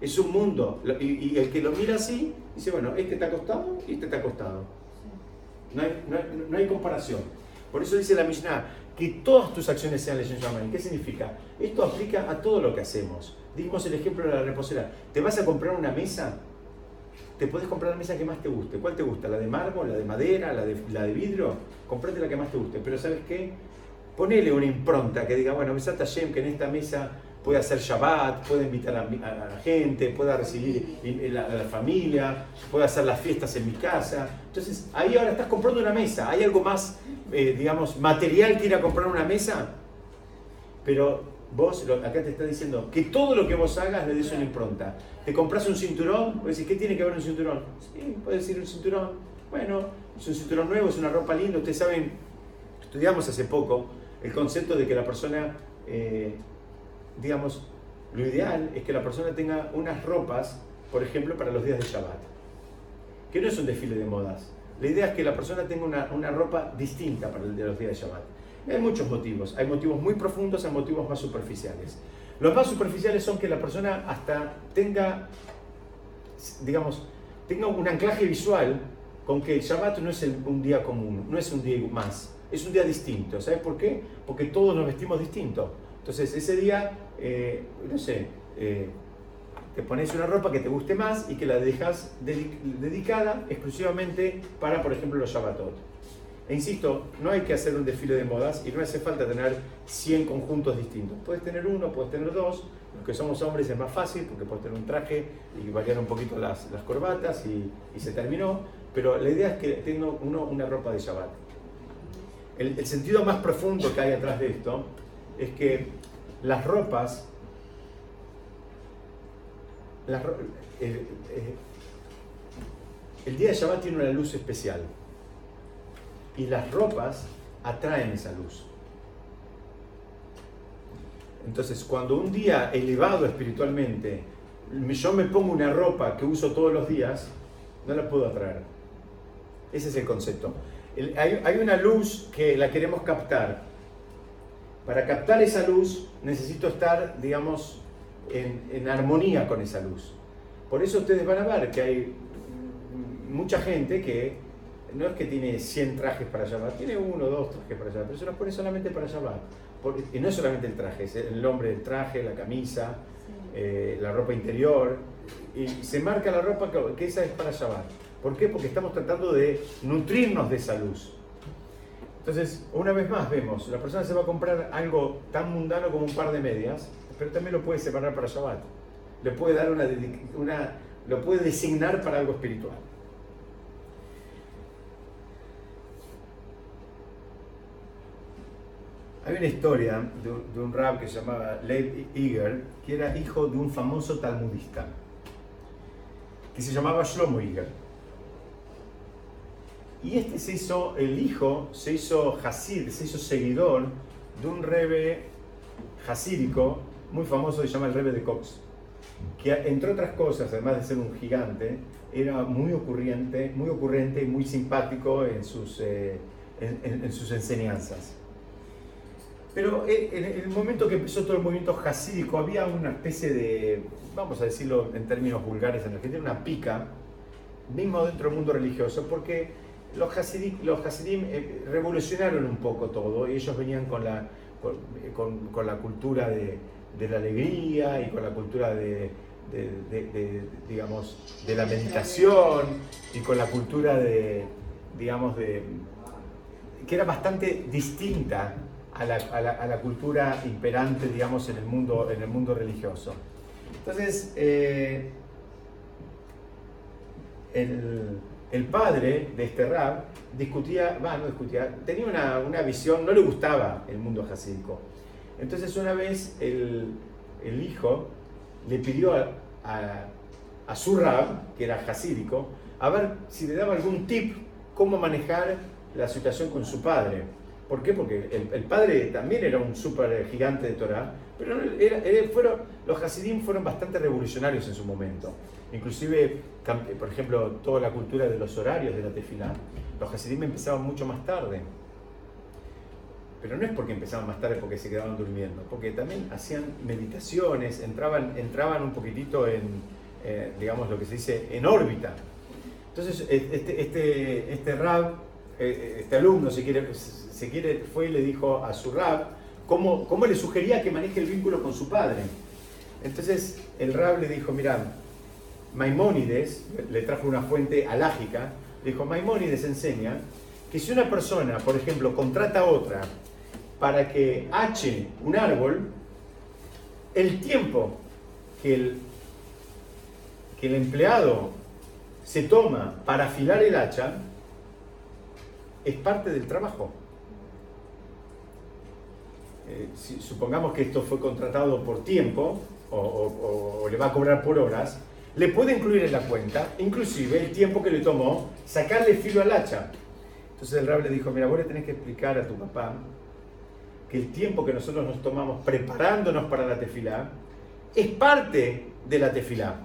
S1: Es un mundo. Y, y el que lo mira así, dice, bueno, este te ha costado y este te ha costado. No hay, comparación. Por eso dice la Mishnah, que todas tus acciones sean leyendo ¿Qué significa? Esto aplica a todo lo que hacemos. Dimos el ejemplo de la reposera. ¿Te vas a comprar una mesa? Te puedes comprar la mesa que más te guste. ¿Cuál te gusta? ¿La de mármol, la de madera, la de, la de vidrio? Comprate la que más te guste. Pero ¿sabes qué? Ponele una impronta que diga, bueno, Besat Hashem, que en esta mesa puede hacer Shabbat, puede invitar a, la gente, pueda recibir a la, familia, puede hacer las fiestas en mi casa. Entonces, ahí ahora estás comprando una mesa. ¿Hay algo más, eh, digamos, material que ir a comprar una mesa? Pero vos, acá te está diciendo que todo lo que vos hagas le des una impronta. Te compras un cinturón, vos decís, ¿qué tiene que ver un cinturón? Sí, puede decir un cinturón. Bueno, es un cinturón nuevo, es una ropa linda. Ustedes saben, estudiamos hace poco el concepto de que la persona... Eh, digamos, lo ideal es que la persona tenga unas ropas, por ejemplo, para los días de Shabbat. Que no es un desfile de modas. La idea es que la persona tenga una, ropa distinta para el de los días de Shabbat. hay muchos motivos. Hay motivos muy profundos, hay motivos más superficiales. Los más superficiales son que la persona hasta tenga, digamos, tenga un anclaje visual con que el Shabbat no es un día común, no es un día más, es un día distinto. ¿Sabes por qué? Porque todos nos vestimos distintos. Entonces ese día, eh, no sé, eh, te pones una ropa que te guste más y que la dejas dedicada exclusivamente para, por ejemplo, los Shabbatot. E insisto, no hay que hacer un desfile de modas y no hace falta tener 100 conjuntos distintos. Puedes tener uno, puedes tener dos. Los que somos hombres es más fácil porque puedes tener un traje y variar un poquito las, corbatas y, se terminó. Pero la idea es que tenga uno una ropa de Shabbat. El, el sentido más profundo que hay atrás de esto es que las ropas, el día de Shabbat tiene una luz especial y las ropas atraen esa luz. Entonces, cuando un día elevado espiritualmente, yo me pongo una ropa que uso todos los días, no la puedo atraer. Ese es el concepto. Hay, hay una luz que la queremos captar, para captar esa luz necesito estar, digamos, en, armonía con esa luz. Por eso ustedes van a ver que hay mucha gente que no es que tiene 100 trajes para Shabbat, tiene uno o dos trajes para Shabbat, pero se los pone solamente para Shabbat. y no es solamente el traje, es el nombre del traje, la camisa, eh, la ropa interior, y se marca la ropa que, esa es para Shabbat. ¿Por qué? Porque estamos tratando de nutrirnos de esa luz. Entonces, una vez más vemos, la persona se va a comprar algo tan mundano como un par de medias, pero también lo puede separar para Shabbat. Le puede dar una, una lo puede designar para algo espiritual. Hay una historia de, un rab que se llamaba Lev Iger, que era hijo de un famoso talmudista, que se llamaba Shlomo Iger. Y este se hizo, el hijo se hizo Hasid, se hizo seguidor de un rebe hasídico muy famoso que se llama el rebe de Cox, que entre otras cosas, además de ser un gigante, era muy ocurriente, muy ocurrente y muy simpático en sus, eh, enseñanzas. Pero eh, en el momento que empezó todo el movimiento hasídico había una especie de, vamos a decirlo en términos vulgares en Argentina, una pica, mismo dentro del mundo religioso, porque los, hasidim, los eh, revolucionaron un poco todo y ellos venían con la, con, la cultura de, la alegría y con la cultura de, digamos, de la meditación y con la cultura de, digamos, de, que era bastante distinta a la, cultura imperante, digamos, en el mundo, en el mundo religioso. Entonces, eh, el, padre de este rab discutía, va, no discutía, tenía una, visión, no le gustaba el mundo jasídico. Entonces una vez el, hijo le pidió a, su rab, que era jasídico, a ver si le daba algún tip cómo manejar la situación con su padre. ¿Por qué? Porque el, padre también era un súper gigante de Torah, pero fueron, los Hasidim fueron bastante revolucionarios en su momento. Inclusive, por ejemplo, toda la cultura de los horarios de la tefilá, los Hasidim empezaban mucho más tarde. Pero no es porque empezaban más tarde porque se quedaban durmiendo, porque también hacían meditaciones, entraban, entraban un poquitito en, eh, digamos, lo que se dice, en órbita. Entonces, este, este, este rab, eh, este alumno, si quiere, se quiere, fue y le dijo a su rab cómo, cómo le sugería que maneje el vínculo con su padre. Entonces el rab le dijo, mira, Maimónides, le trajo una fuente alágica, le dijo, Maimónides enseña que si una persona, por ejemplo, contrata a otra para que hache un árbol, el tiempo que el, que el empleado se toma para afilar el hacha es parte del trabajo. Eh, supongamos que esto fue contratado por tiempo o, le va a cobrar por horas, le puede incluir en la cuenta, inclusive el tiempo que le tomó sacarle filo al hacha. Entonces el rab le dijo, mira, vos le tenés que explicar a tu papá que el tiempo que nosotros nos tomamos preparándonos para la tefilá es parte de la tefilá.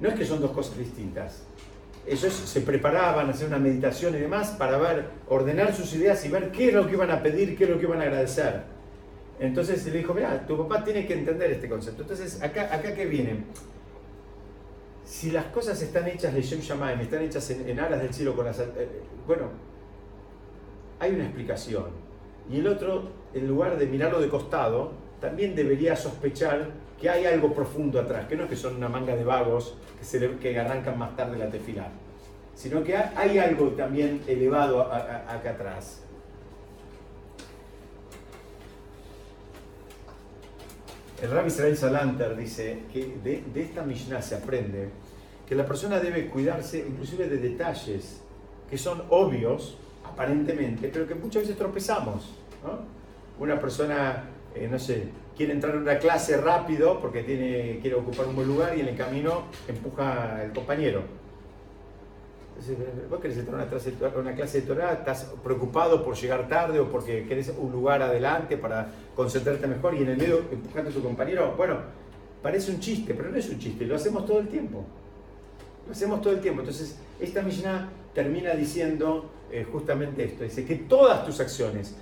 S1: No es que son dos cosas distintas ellos se preparaban a hacer una meditación y demás para ver, ordenar sus ideas y ver qué es lo que iban a pedir, qué es lo que iban a agradecer. Entonces le dijo, mira, tu papá tiene que entender este concepto. Entonces, acá, acá que viene, si las cosas están hechas de Shem Shamayim, están hechas en, aras del cielo con las... Eh, bueno, hay una explicación. Y el otro, en lugar de mirarlo de costado, también debería sospechar que hay algo profundo atrás, que no es que son una manga de vagos que, se que arrancan más tarde la tefilá, sino que hay algo también elevado acá atrás. El Rabbi Israel Salanter dice que de, esta Mishnah se aprende que la persona debe cuidarse inclusive de detalles que son obvios, aparentemente, pero que muchas veces tropezamos. Una persona, eh, no sé, quiere entrar en una clase rápido porque tiene, quiere ocupar un buen lugar y en el camino empuja el compañero. Entonces, vos querés entrar a una clase, de Torah, estás preocupado por llegar tarde o porque querés un lugar adelante para concentrarte mejor y en el medio empujando a tu compañero. Bueno, parece un chiste, pero no es un chiste, lo hacemos todo el tiempo. Lo hacemos todo el tiempo. Entonces, esta Mishnah termina diciendo eh, justamente esto: dice que todas tus acciones,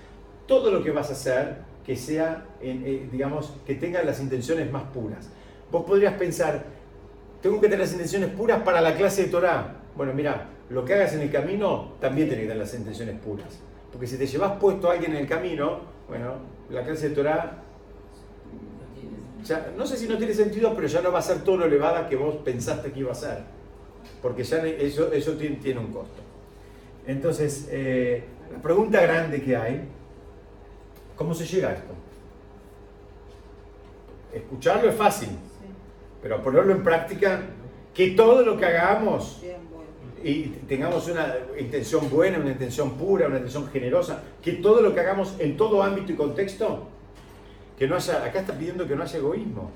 S1: todo lo que vas a hacer, que sea, eh, digamos, que tenga las intenciones más puras. Vos podrías pensar, tengo que tener las intenciones puras para la clase de Torah. Bueno, mira, lo que hagas en el camino también tiene que tener las intenciones puras. Porque si te llevas puesto a alguien en el camino, bueno, la clase de Torah, ya, no sé si no tiene sentido, pero ya no va a ser todo lo elevada que vos pensaste que iba a ser. Porque ya eso, eso tiene, un costo. Entonces, eh, la pregunta grande que hay, ¿cómo se llega a esto? Escucharlo es fácil, pero ponerlo en práctica, que todo lo que hagamos y tengamos una intención buena, una intención pura, una intención generosa, que todo lo que hagamos en todo ámbito y contexto, que no haya, acá está pidiendo que no haya egoísmo,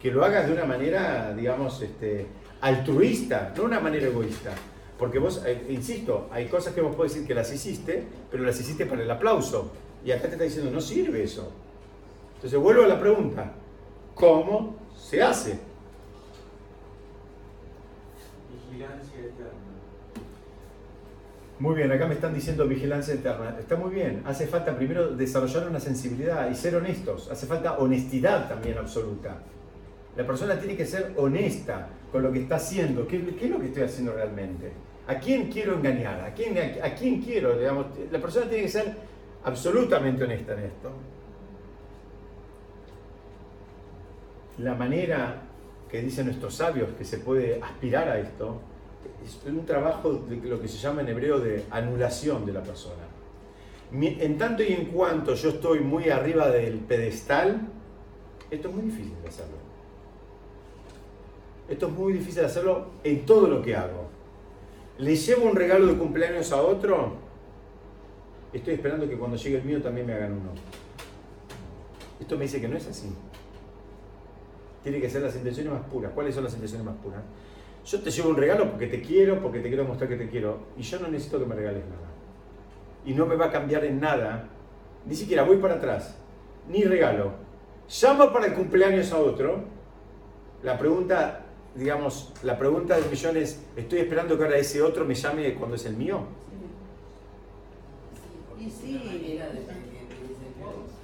S1: que lo hagas de una manera, digamos, este, altruista, no una manera egoísta. Porque vos, eh, insisto, hay cosas que vos podés decir que las hiciste, pero las hiciste para el aplauso. Y acá te está diciendo, no sirve eso. Entonces vuelvo a la pregunta, ¿cómo se hace? Vigilancia eterna. Muy bien, acá me están diciendo vigilancia eterna. Está muy bien. Hace falta primero desarrollar una sensibilidad y ser honestos. Hace falta honestidad también absoluta. La persona tiene que ser honesta con lo que está haciendo. ¿Qué, es lo que estoy haciendo realmente? ¿A quién quiero engañar? ¿A quién, quiero? La persona tiene que ser absolutamente honesta en esto. La manera que dicen nuestros sabios que se puede aspirar a esto es un trabajo de lo que se llama en hebreo de anulación de la persona. En tanto y en cuanto yo estoy muy arriba del pedestal, esto es muy difícil de hacerlo. Esto es muy difícil de hacerlo en todo lo que hago. Le llevo un regalo de cumpleaños a otro, estoy esperando que cuando llegue el mío también me hagan uno. Esto me dice que no es así. Tiene que ser las intenciones más puras. ¿Cuáles son las intenciones más puras? Yo te llevo un regalo porque te quiero, porque te quiero mostrar que te quiero. Y yo no necesito que me regales nada. Y no me va a cambiar en nada. Ni siquiera voy para atrás. Ni regalo. Llamo para el cumpleaños a otro. La pregunta, digamos, la pregunta del millón es, ¿estoy esperando que ahora ese otro me llame cuando es el mío?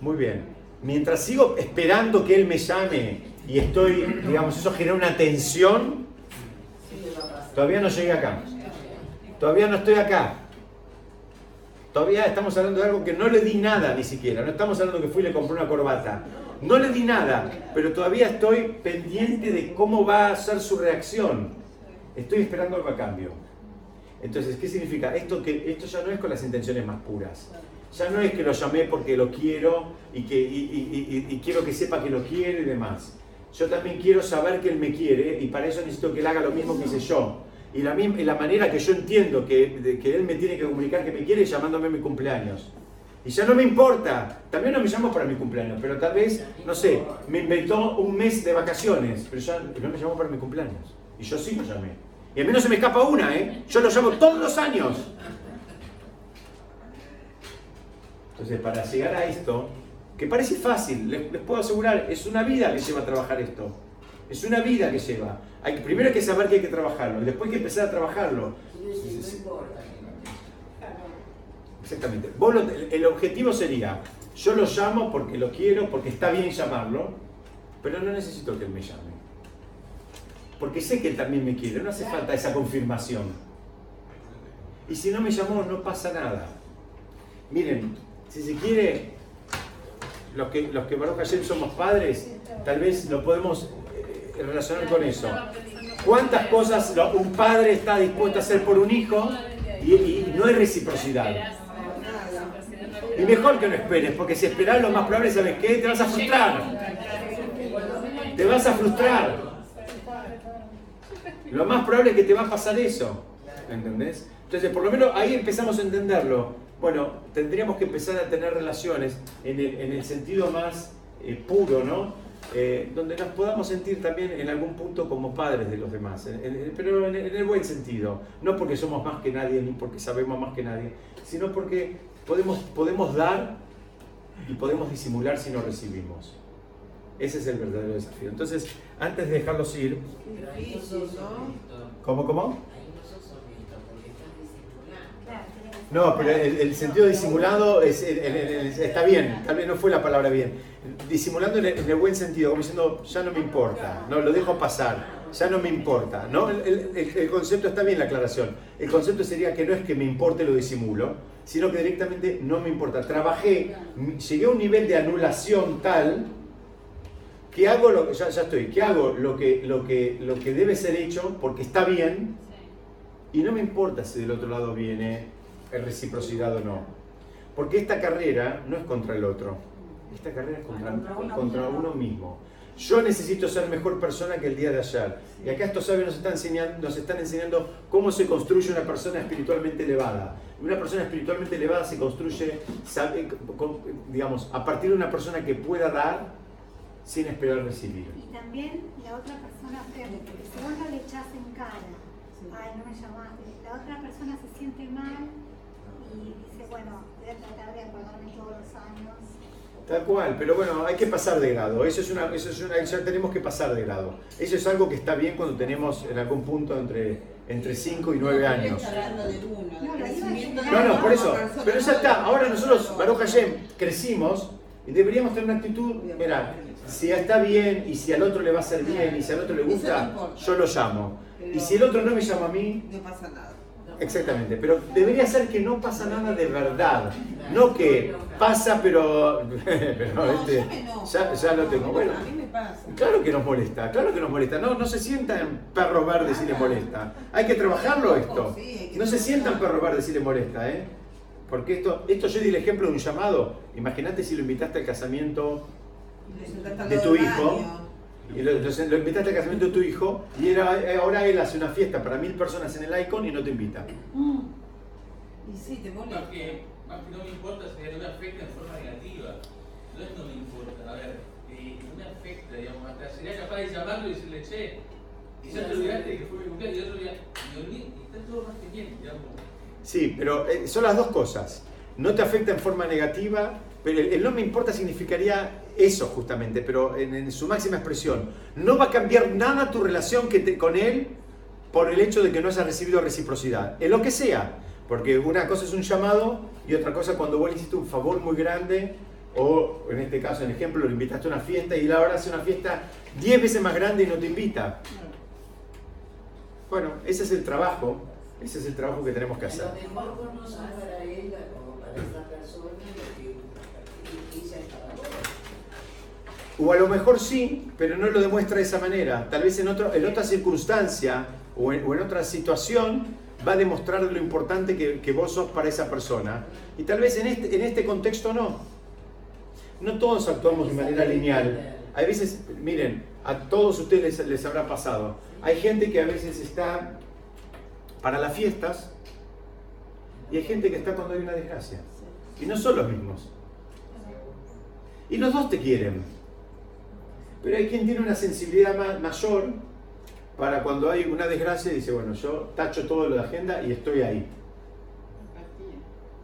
S1: Muy bien. Mientras sigo esperando que él me llame y estoy, digamos, eso genera una tensión, todavía no llegué acá. Todavía no estoy acá. Todavía estamos hablando de algo que no le di nada ni siquiera. No estamos hablando que fui y le compré una corbata. No le di nada, pero todavía estoy pendiente de cómo va a ser su reacción. Estoy esperando algo a cambio. Entonces, ¿qué significa? Esto, que, esto ya no es con las intenciones más puras. Ya no es que lo llamé porque lo quiero y, que, y, quiero que sepa que lo quiere y demás. Yo también quiero saber que él me quiere y para eso necesito que él haga lo mismo que hice yo. Y la, la manera que yo entiendo que, que él me tiene que comunicar que me quiere es llamándome a mi cumpleaños. Y ya no me importa, también no me llamo para mi cumpleaños, pero tal vez, no sé, me inventó un mes de vacaciones, pero ya no me llamó para mi cumpleaños. Y yo sí lo llamé. Y a mí no se me escapa una, ¿eh? Yo lo llamo todos los años. Entonces, para llegar a esto, que parece fácil, les, puedo asegurar, es una vida que lleva a trabajar esto. Es una vida que lleva. Hay, primero hay que saber que hay que trabajarlo, y después hay que empezar a trabajarlo. Exactamente. el objetivo sería, yo lo llamo porque lo quiero, porque está bien llamarlo, pero no necesito que él me llame. Porque sé que él también me quiere, no hace falta esa confirmación. Y si no me llamó, no pasa nada. Miren, si se quiere, los que, los que Baruch somos padres, tal vez lo podemos eh, relacionar con eso. ¿Cuántas cosas un padre está dispuesto a hacer por un hijo y, no hay reciprocidad? Y mejor que no esperes, porque si esperas lo más probable, ¿sabes qué? Te vas a frustrar. Te vas a frustrar. Lo más probable es que te va a pasar eso. ¿Entendés? Entonces, por lo menos ahí empezamos a entenderlo bueno, tendríamos que empezar a tener relaciones en el, sentido más eh, puro, ¿no? Eh, donde nos podamos sentir también en algún punto como padres de los demás, pero en, el buen sentido, no porque somos más que nadie ni porque sabemos más que nadie, sino porque podemos, podemos dar y podemos disimular si no recibimos. Ese es el verdadero desafío. Entonces, antes de dejarlos ir, ¿cómo, cómo? No, pero el, sentido disimulado es, está bien, tal vez no fue la palabra bien. Disimulando en el, buen sentido, como diciendo, ya no me importa, no, lo dejo pasar. ya no me importa. ¿no? El, concepto está bien la aclaración. El concepto sería que no es que me importe lo disimulo, sino que directamente no me importa. Trabajé, llegué a un nivel de anulación tal que hago lo que ya, ya estoy, que hago lo que, lo, que, lo que debe ser hecho porque está bien y no me importa si del otro lado viene reciprocidad o no. Porque esta carrera no es contra el otro, esta carrera es contra, contra, uno, mismo. Yo necesito ser mejor persona que el día de ayer. Y acá estos sabios nos están, enseñando, nos están enseñando cómo se construye una persona espiritualmente elevada. Una persona espiritualmente elevada se construye, digamos, a partir de una persona que pueda dar sin esperar recibir.
S3: Y también la otra persona, porque si vos no le echas en cara, ay, no me llamaste, la otra persona se siente mal y dice, bueno, voy a tratar de acordarme todos los años.
S1: Tal cual, pero bueno, hay que pasar de grado. Eso es una, eso es una, ya tenemos que pasar de grado. Eso es algo que está bien cuando tenemos en algún punto entre entre 5 y 9 años. No, no, por eso. Pero ya está. Ahora nosotros, Baruch Hashem, crecimos y deberíamos tener una actitud, mira, si está bien y si al otro le va a hacer bien y si al otro le gusta, yo lo llamo. Y si el otro no me llama a mí,
S2: no pasa nada.
S1: Exactamente, pero debería ser que no pasa nada de verdad, no que pasa pero, [LAUGHS] pero este, ya, ya, lo tengo. Bueno, a mí me pasa. Claro que nos molesta, claro que nos molesta. No, no se sientan perros verdes si les molesta. Hay que trabajarlo esto. No se sientan perros verdes si les molesta, ¿eh? Porque esto, esto yo di el ejemplo de un llamado. Imagínate si lo invitaste al casamiento de tu hijo. Y lo, invitaste al casamiento de tu hijo y era, eh, ahora él hace una fiesta para mil personas en el icon y no te invita.
S2: Mm. Y sí, te molesta.
S4: Más que, más que no me importa si no me afecta en forma negativa. No es no me importa. A ver, eh, no me afecta, digamos, hasta sería capaz de llamarlo y decirle, che, y ya te olvidaste de que fue mi cumpleaños y otro día, y está todo más que bien, digamos.
S1: Sí, pero eh, son las dos cosas. No te afecta en forma negativa, pero el, no me importa significaría eso justamente, pero en, su máxima expresión. No va a cambiar nada tu relación que con él por el hecho de que no hayas recibido reciprocidad, en lo que sea. Porque una cosa es un llamado y otra cosa cuando vos le hiciste un favor muy grande o en este caso, en ejemplo, lo invitaste a una fiesta y él ahora hace una fiesta 10 veces más grande y no te invita. Bueno, ese es el trabajo ese es el trabajo que tenemos que hacer. O a lo mejor sí, pero no lo demuestra de esa manera. Tal vez en, otro, en otra circunstancia o en, otra situación va a demostrar lo importante que, que, vos sos para esa persona. Y tal vez en este, en este contexto no. No todos actuamos de manera lineal. Hay veces, miren, a todos ustedes les, les habrá pasado. Hay gente que a veces está para las fiestas y hay gente que está cuando hay una desgracia. Y no son los mismos. Y los dos te quieren. Pero hay quien tiene una sensibilidad mayor para cuando hay una desgracia y dice, bueno, yo tacho todo lo de agenda y estoy ahí.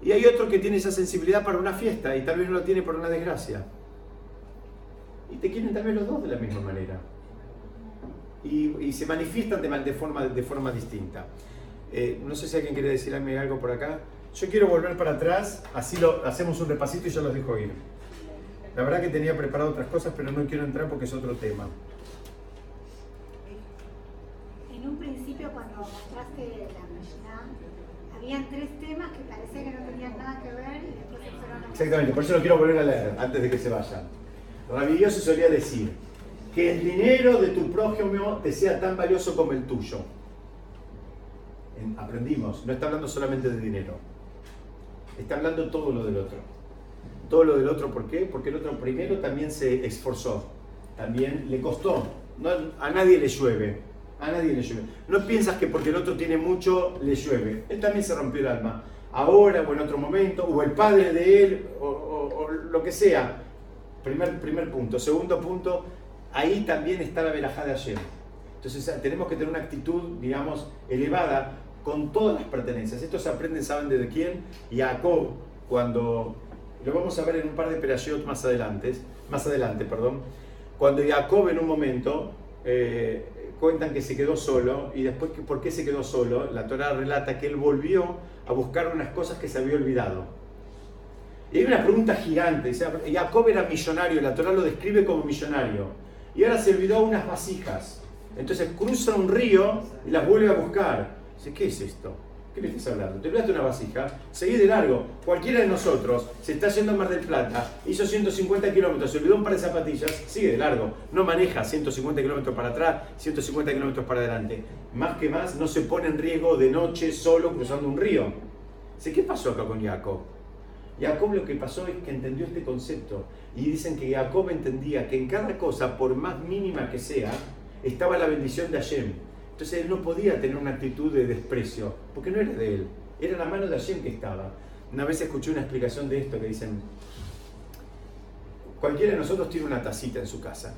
S1: Y hay otro que tiene esa sensibilidad para una fiesta y tal vez no lo tiene por una desgracia. Y te quieren también los dos de la misma manera. Y, se manifiestan de, forma, de forma distinta. Eh, no sé si alguien quiere decirme algo por acá. Yo quiero volver para atrás, así lo hacemos un repasito y yo los dejo ir. La verdad que tenía preparado otras cosas, pero no quiero entrar porque es otro tema.
S3: En un principio, cuando mostraste la Mishnah, habían tres temas que parecía que no tenían nada que ver y después se fueron a...
S1: Exactamente, por eso lo quiero volver a leer antes de que se vayan. Rabbi se solía decir que el dinero de tu prójimo te sea tan valioso como el tuyo aprendimos, no está hablando solamente de dinero, está hablando todo lo del otro. Todo lo del otro, ¿por qué? Porque el otro primero también se esforzó, también le costó. No, a nadie le llueve, a nadie le llueve. No piensas que porque el otro tiene mucho, le llueve. Él también se rompió el alma. Ahora o en otro momento, o el padre de él, o, lo que sea. Primer, primer punto. Segundo punto, ahí también está la verajada de ayer. Entonces tenemos que tener una actitud, digamos, elevada con todas las pertenencias. Esto se aprende, ¿saben de quién? Jacob, cuando, lo vamos a ver en un par de perashot más adelante, más adelante, perdón, cuando Jacob en un momento eh, cuentan que se quedó solo y después, ¿por qué se quedó solo? La Torah relata que él volvió a buscar unas cosas que se había olvidado. Y hay una pregunta gigante, Jacob era millonario, la Torah lo describe como millonario, y ahora se olvidó unas vasijas. Entonces cruza un río y las vuelve a buscar. Dice, ¿qué es esto? ¿Qué me estás hablando? Te olvidaste una vasija, seguí de largo. Cualquiera de nosotros se está yendo a Mar del Plata, hizo 150 kilómetros, se olvidó un par de zapatillas, sigue de largo. No maneja 150 kilómetros para atrás, 150 kilómetros para adelante. Más que más, no se pone en riesgo de noche solo cruzando un río. Dice, ¿qué pasó acá con Jacob? Jacob lo que pasó es que entendió este concepto. Y dicen que Jacob entendía que en cada cosa, por más mínima que sea, estaba la bendición de Hashem. Entonces él no podía tener una actitud de desprecio, porque no era de él, era la mano de Hashem que estaba. Una vez escuché una explicación de esto que dicen, cualquiera de nosotros tiene una tacita en su casa.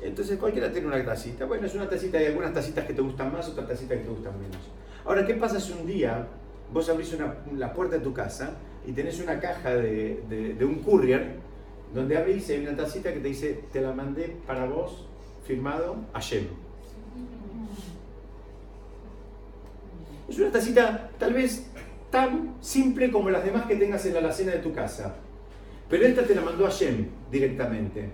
S1: Entonces cualquiera tiene una tacita. Bueno, es una tacita, hay algunas tacitas que te gustan más, otras tacitas que te gustan menos. Ahora, ¿qué pasa si un día vos abrís la puerta de tu casa y tenés una caja de, de un courier donde abrís y hay una tacita que te dice, te la mandé para vos, firmado Hashem? Es una tacita tal vez tan simple como las demás que tengas en la alacena de tu casa. Pero esta te la mandó Hashem directamente.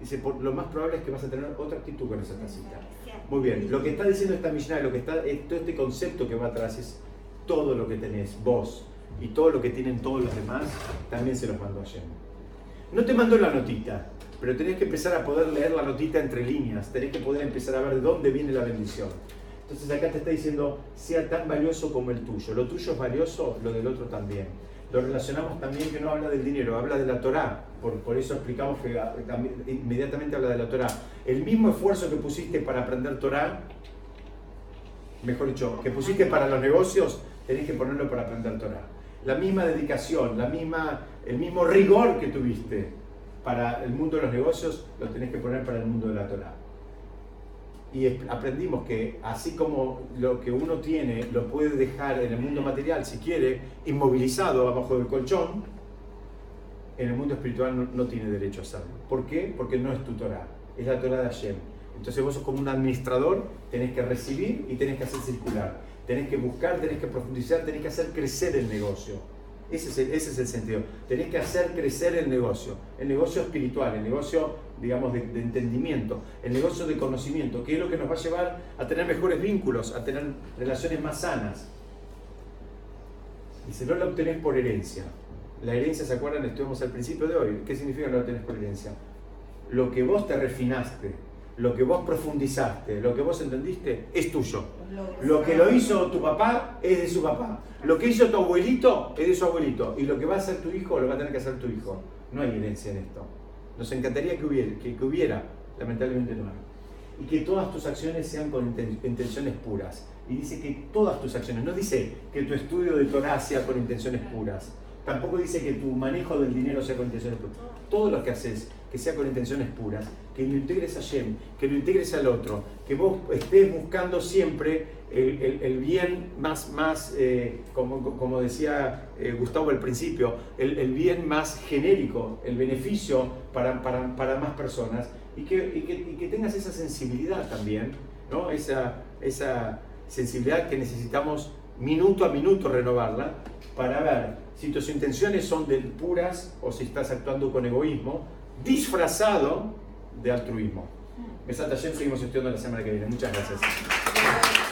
S1: Dice, por, lo más probable es que vas a tener otra actitud con esa tacita. Muy bien, lo que está diciendo esta Mishnah, lo que está, todo este concepto que va atrás es todo lo que tenés, vos, y todo lo que tienen todos los demás, también se los mandó Hashem. No te mandó la notita, pero tenés que empezar a poder leer la notita entre líneas, tenés que poder empezar a ver de dónde viene la bendición. Entonces acá te está diciendo, sea tan valioso como el tuyo. Lo tuyo es valioso, lo del otro también. Lo relacionamos también que no habla del dinero, habla de la Torah. Por, por eso explicamos que ah, inmediatamente habla de la Torah. El mismo esfuerzo que pusiste para aprender Torah, mejor dicho, que pusiste para los negocios, tenés que ponerlo para aprender Torah. La misma dedicación, la misma, el mismo rigor que tuviste para el mundo de los negocios, lo tenés que poner para el mundo de la Torah y aprendimos que así como lo que uno tiene lo puede dejar en el mundo material, si quiere, inmovilizado abajo del colchón, en el mundo espiritual no, tiene derecho a hacerlo. ¿Por qué? Porque no es tu Torah, es la Torah de Hashem. Entonces vos sos como un administrador, tenés que recibir y tenés que hacer circular. Tenés que buscar, tenés que profundizar, tenés que hacer crecer el negocio. Ese es, el, ese es el sentido. Tenés que hacer crecer el negocio. El negocio espiritual, el negocio, digamos, de, entendimiento, el negocio de conocimiento, que es lo que nos va a llevar a tener mejores vínculos, a tener relaciones más sanas. Y si no la obtenés por herencia. La herencia, ¿se acuerdan? Estuvimos al principio de hoy. ¿Qué significa no la obtenés por herencia? Lo que vos te refinaste, lo que vos profundizaste, lo que vos entendiste, es tuyo. Lo que lo hizo tu papá es de su papá. Lo que hizo tu abuelito es de su abuelito. Y lo que va a hacer tu hijo lo va a tener que hacer tu hijo. No hay herencia en esto. Nos encantaría que hubiera, que, hubiera lamentablemente no hay. Y que todas tus acciones sean con intenciones puras. Y dice que todas tus acciones, no dice que tu estudio de Torah sea con intenciones puras. Tampoco dice que tu manejo del dinero sea con intenciones puras. Todo lo que haces, que sea con intenciones puras, que lo integres a Shem, que lo integres al otro, que vos estés buscando siempre el, bien más, más eh, como, decía eh, Gustavo al principio, el, bien más genérico, el beneficio para, para, más personas y que, que, tengas esa sensibilidad también, ¿no? esa, esa sensibilidad que necesitamos minuto a minuto renovarla para ver si tus intenciones son de puras o si estás actuando con egoísmo, disfrazado de altruismo. Besat Hashem, seguimos estudiando la semana que viene. Muchas gracias.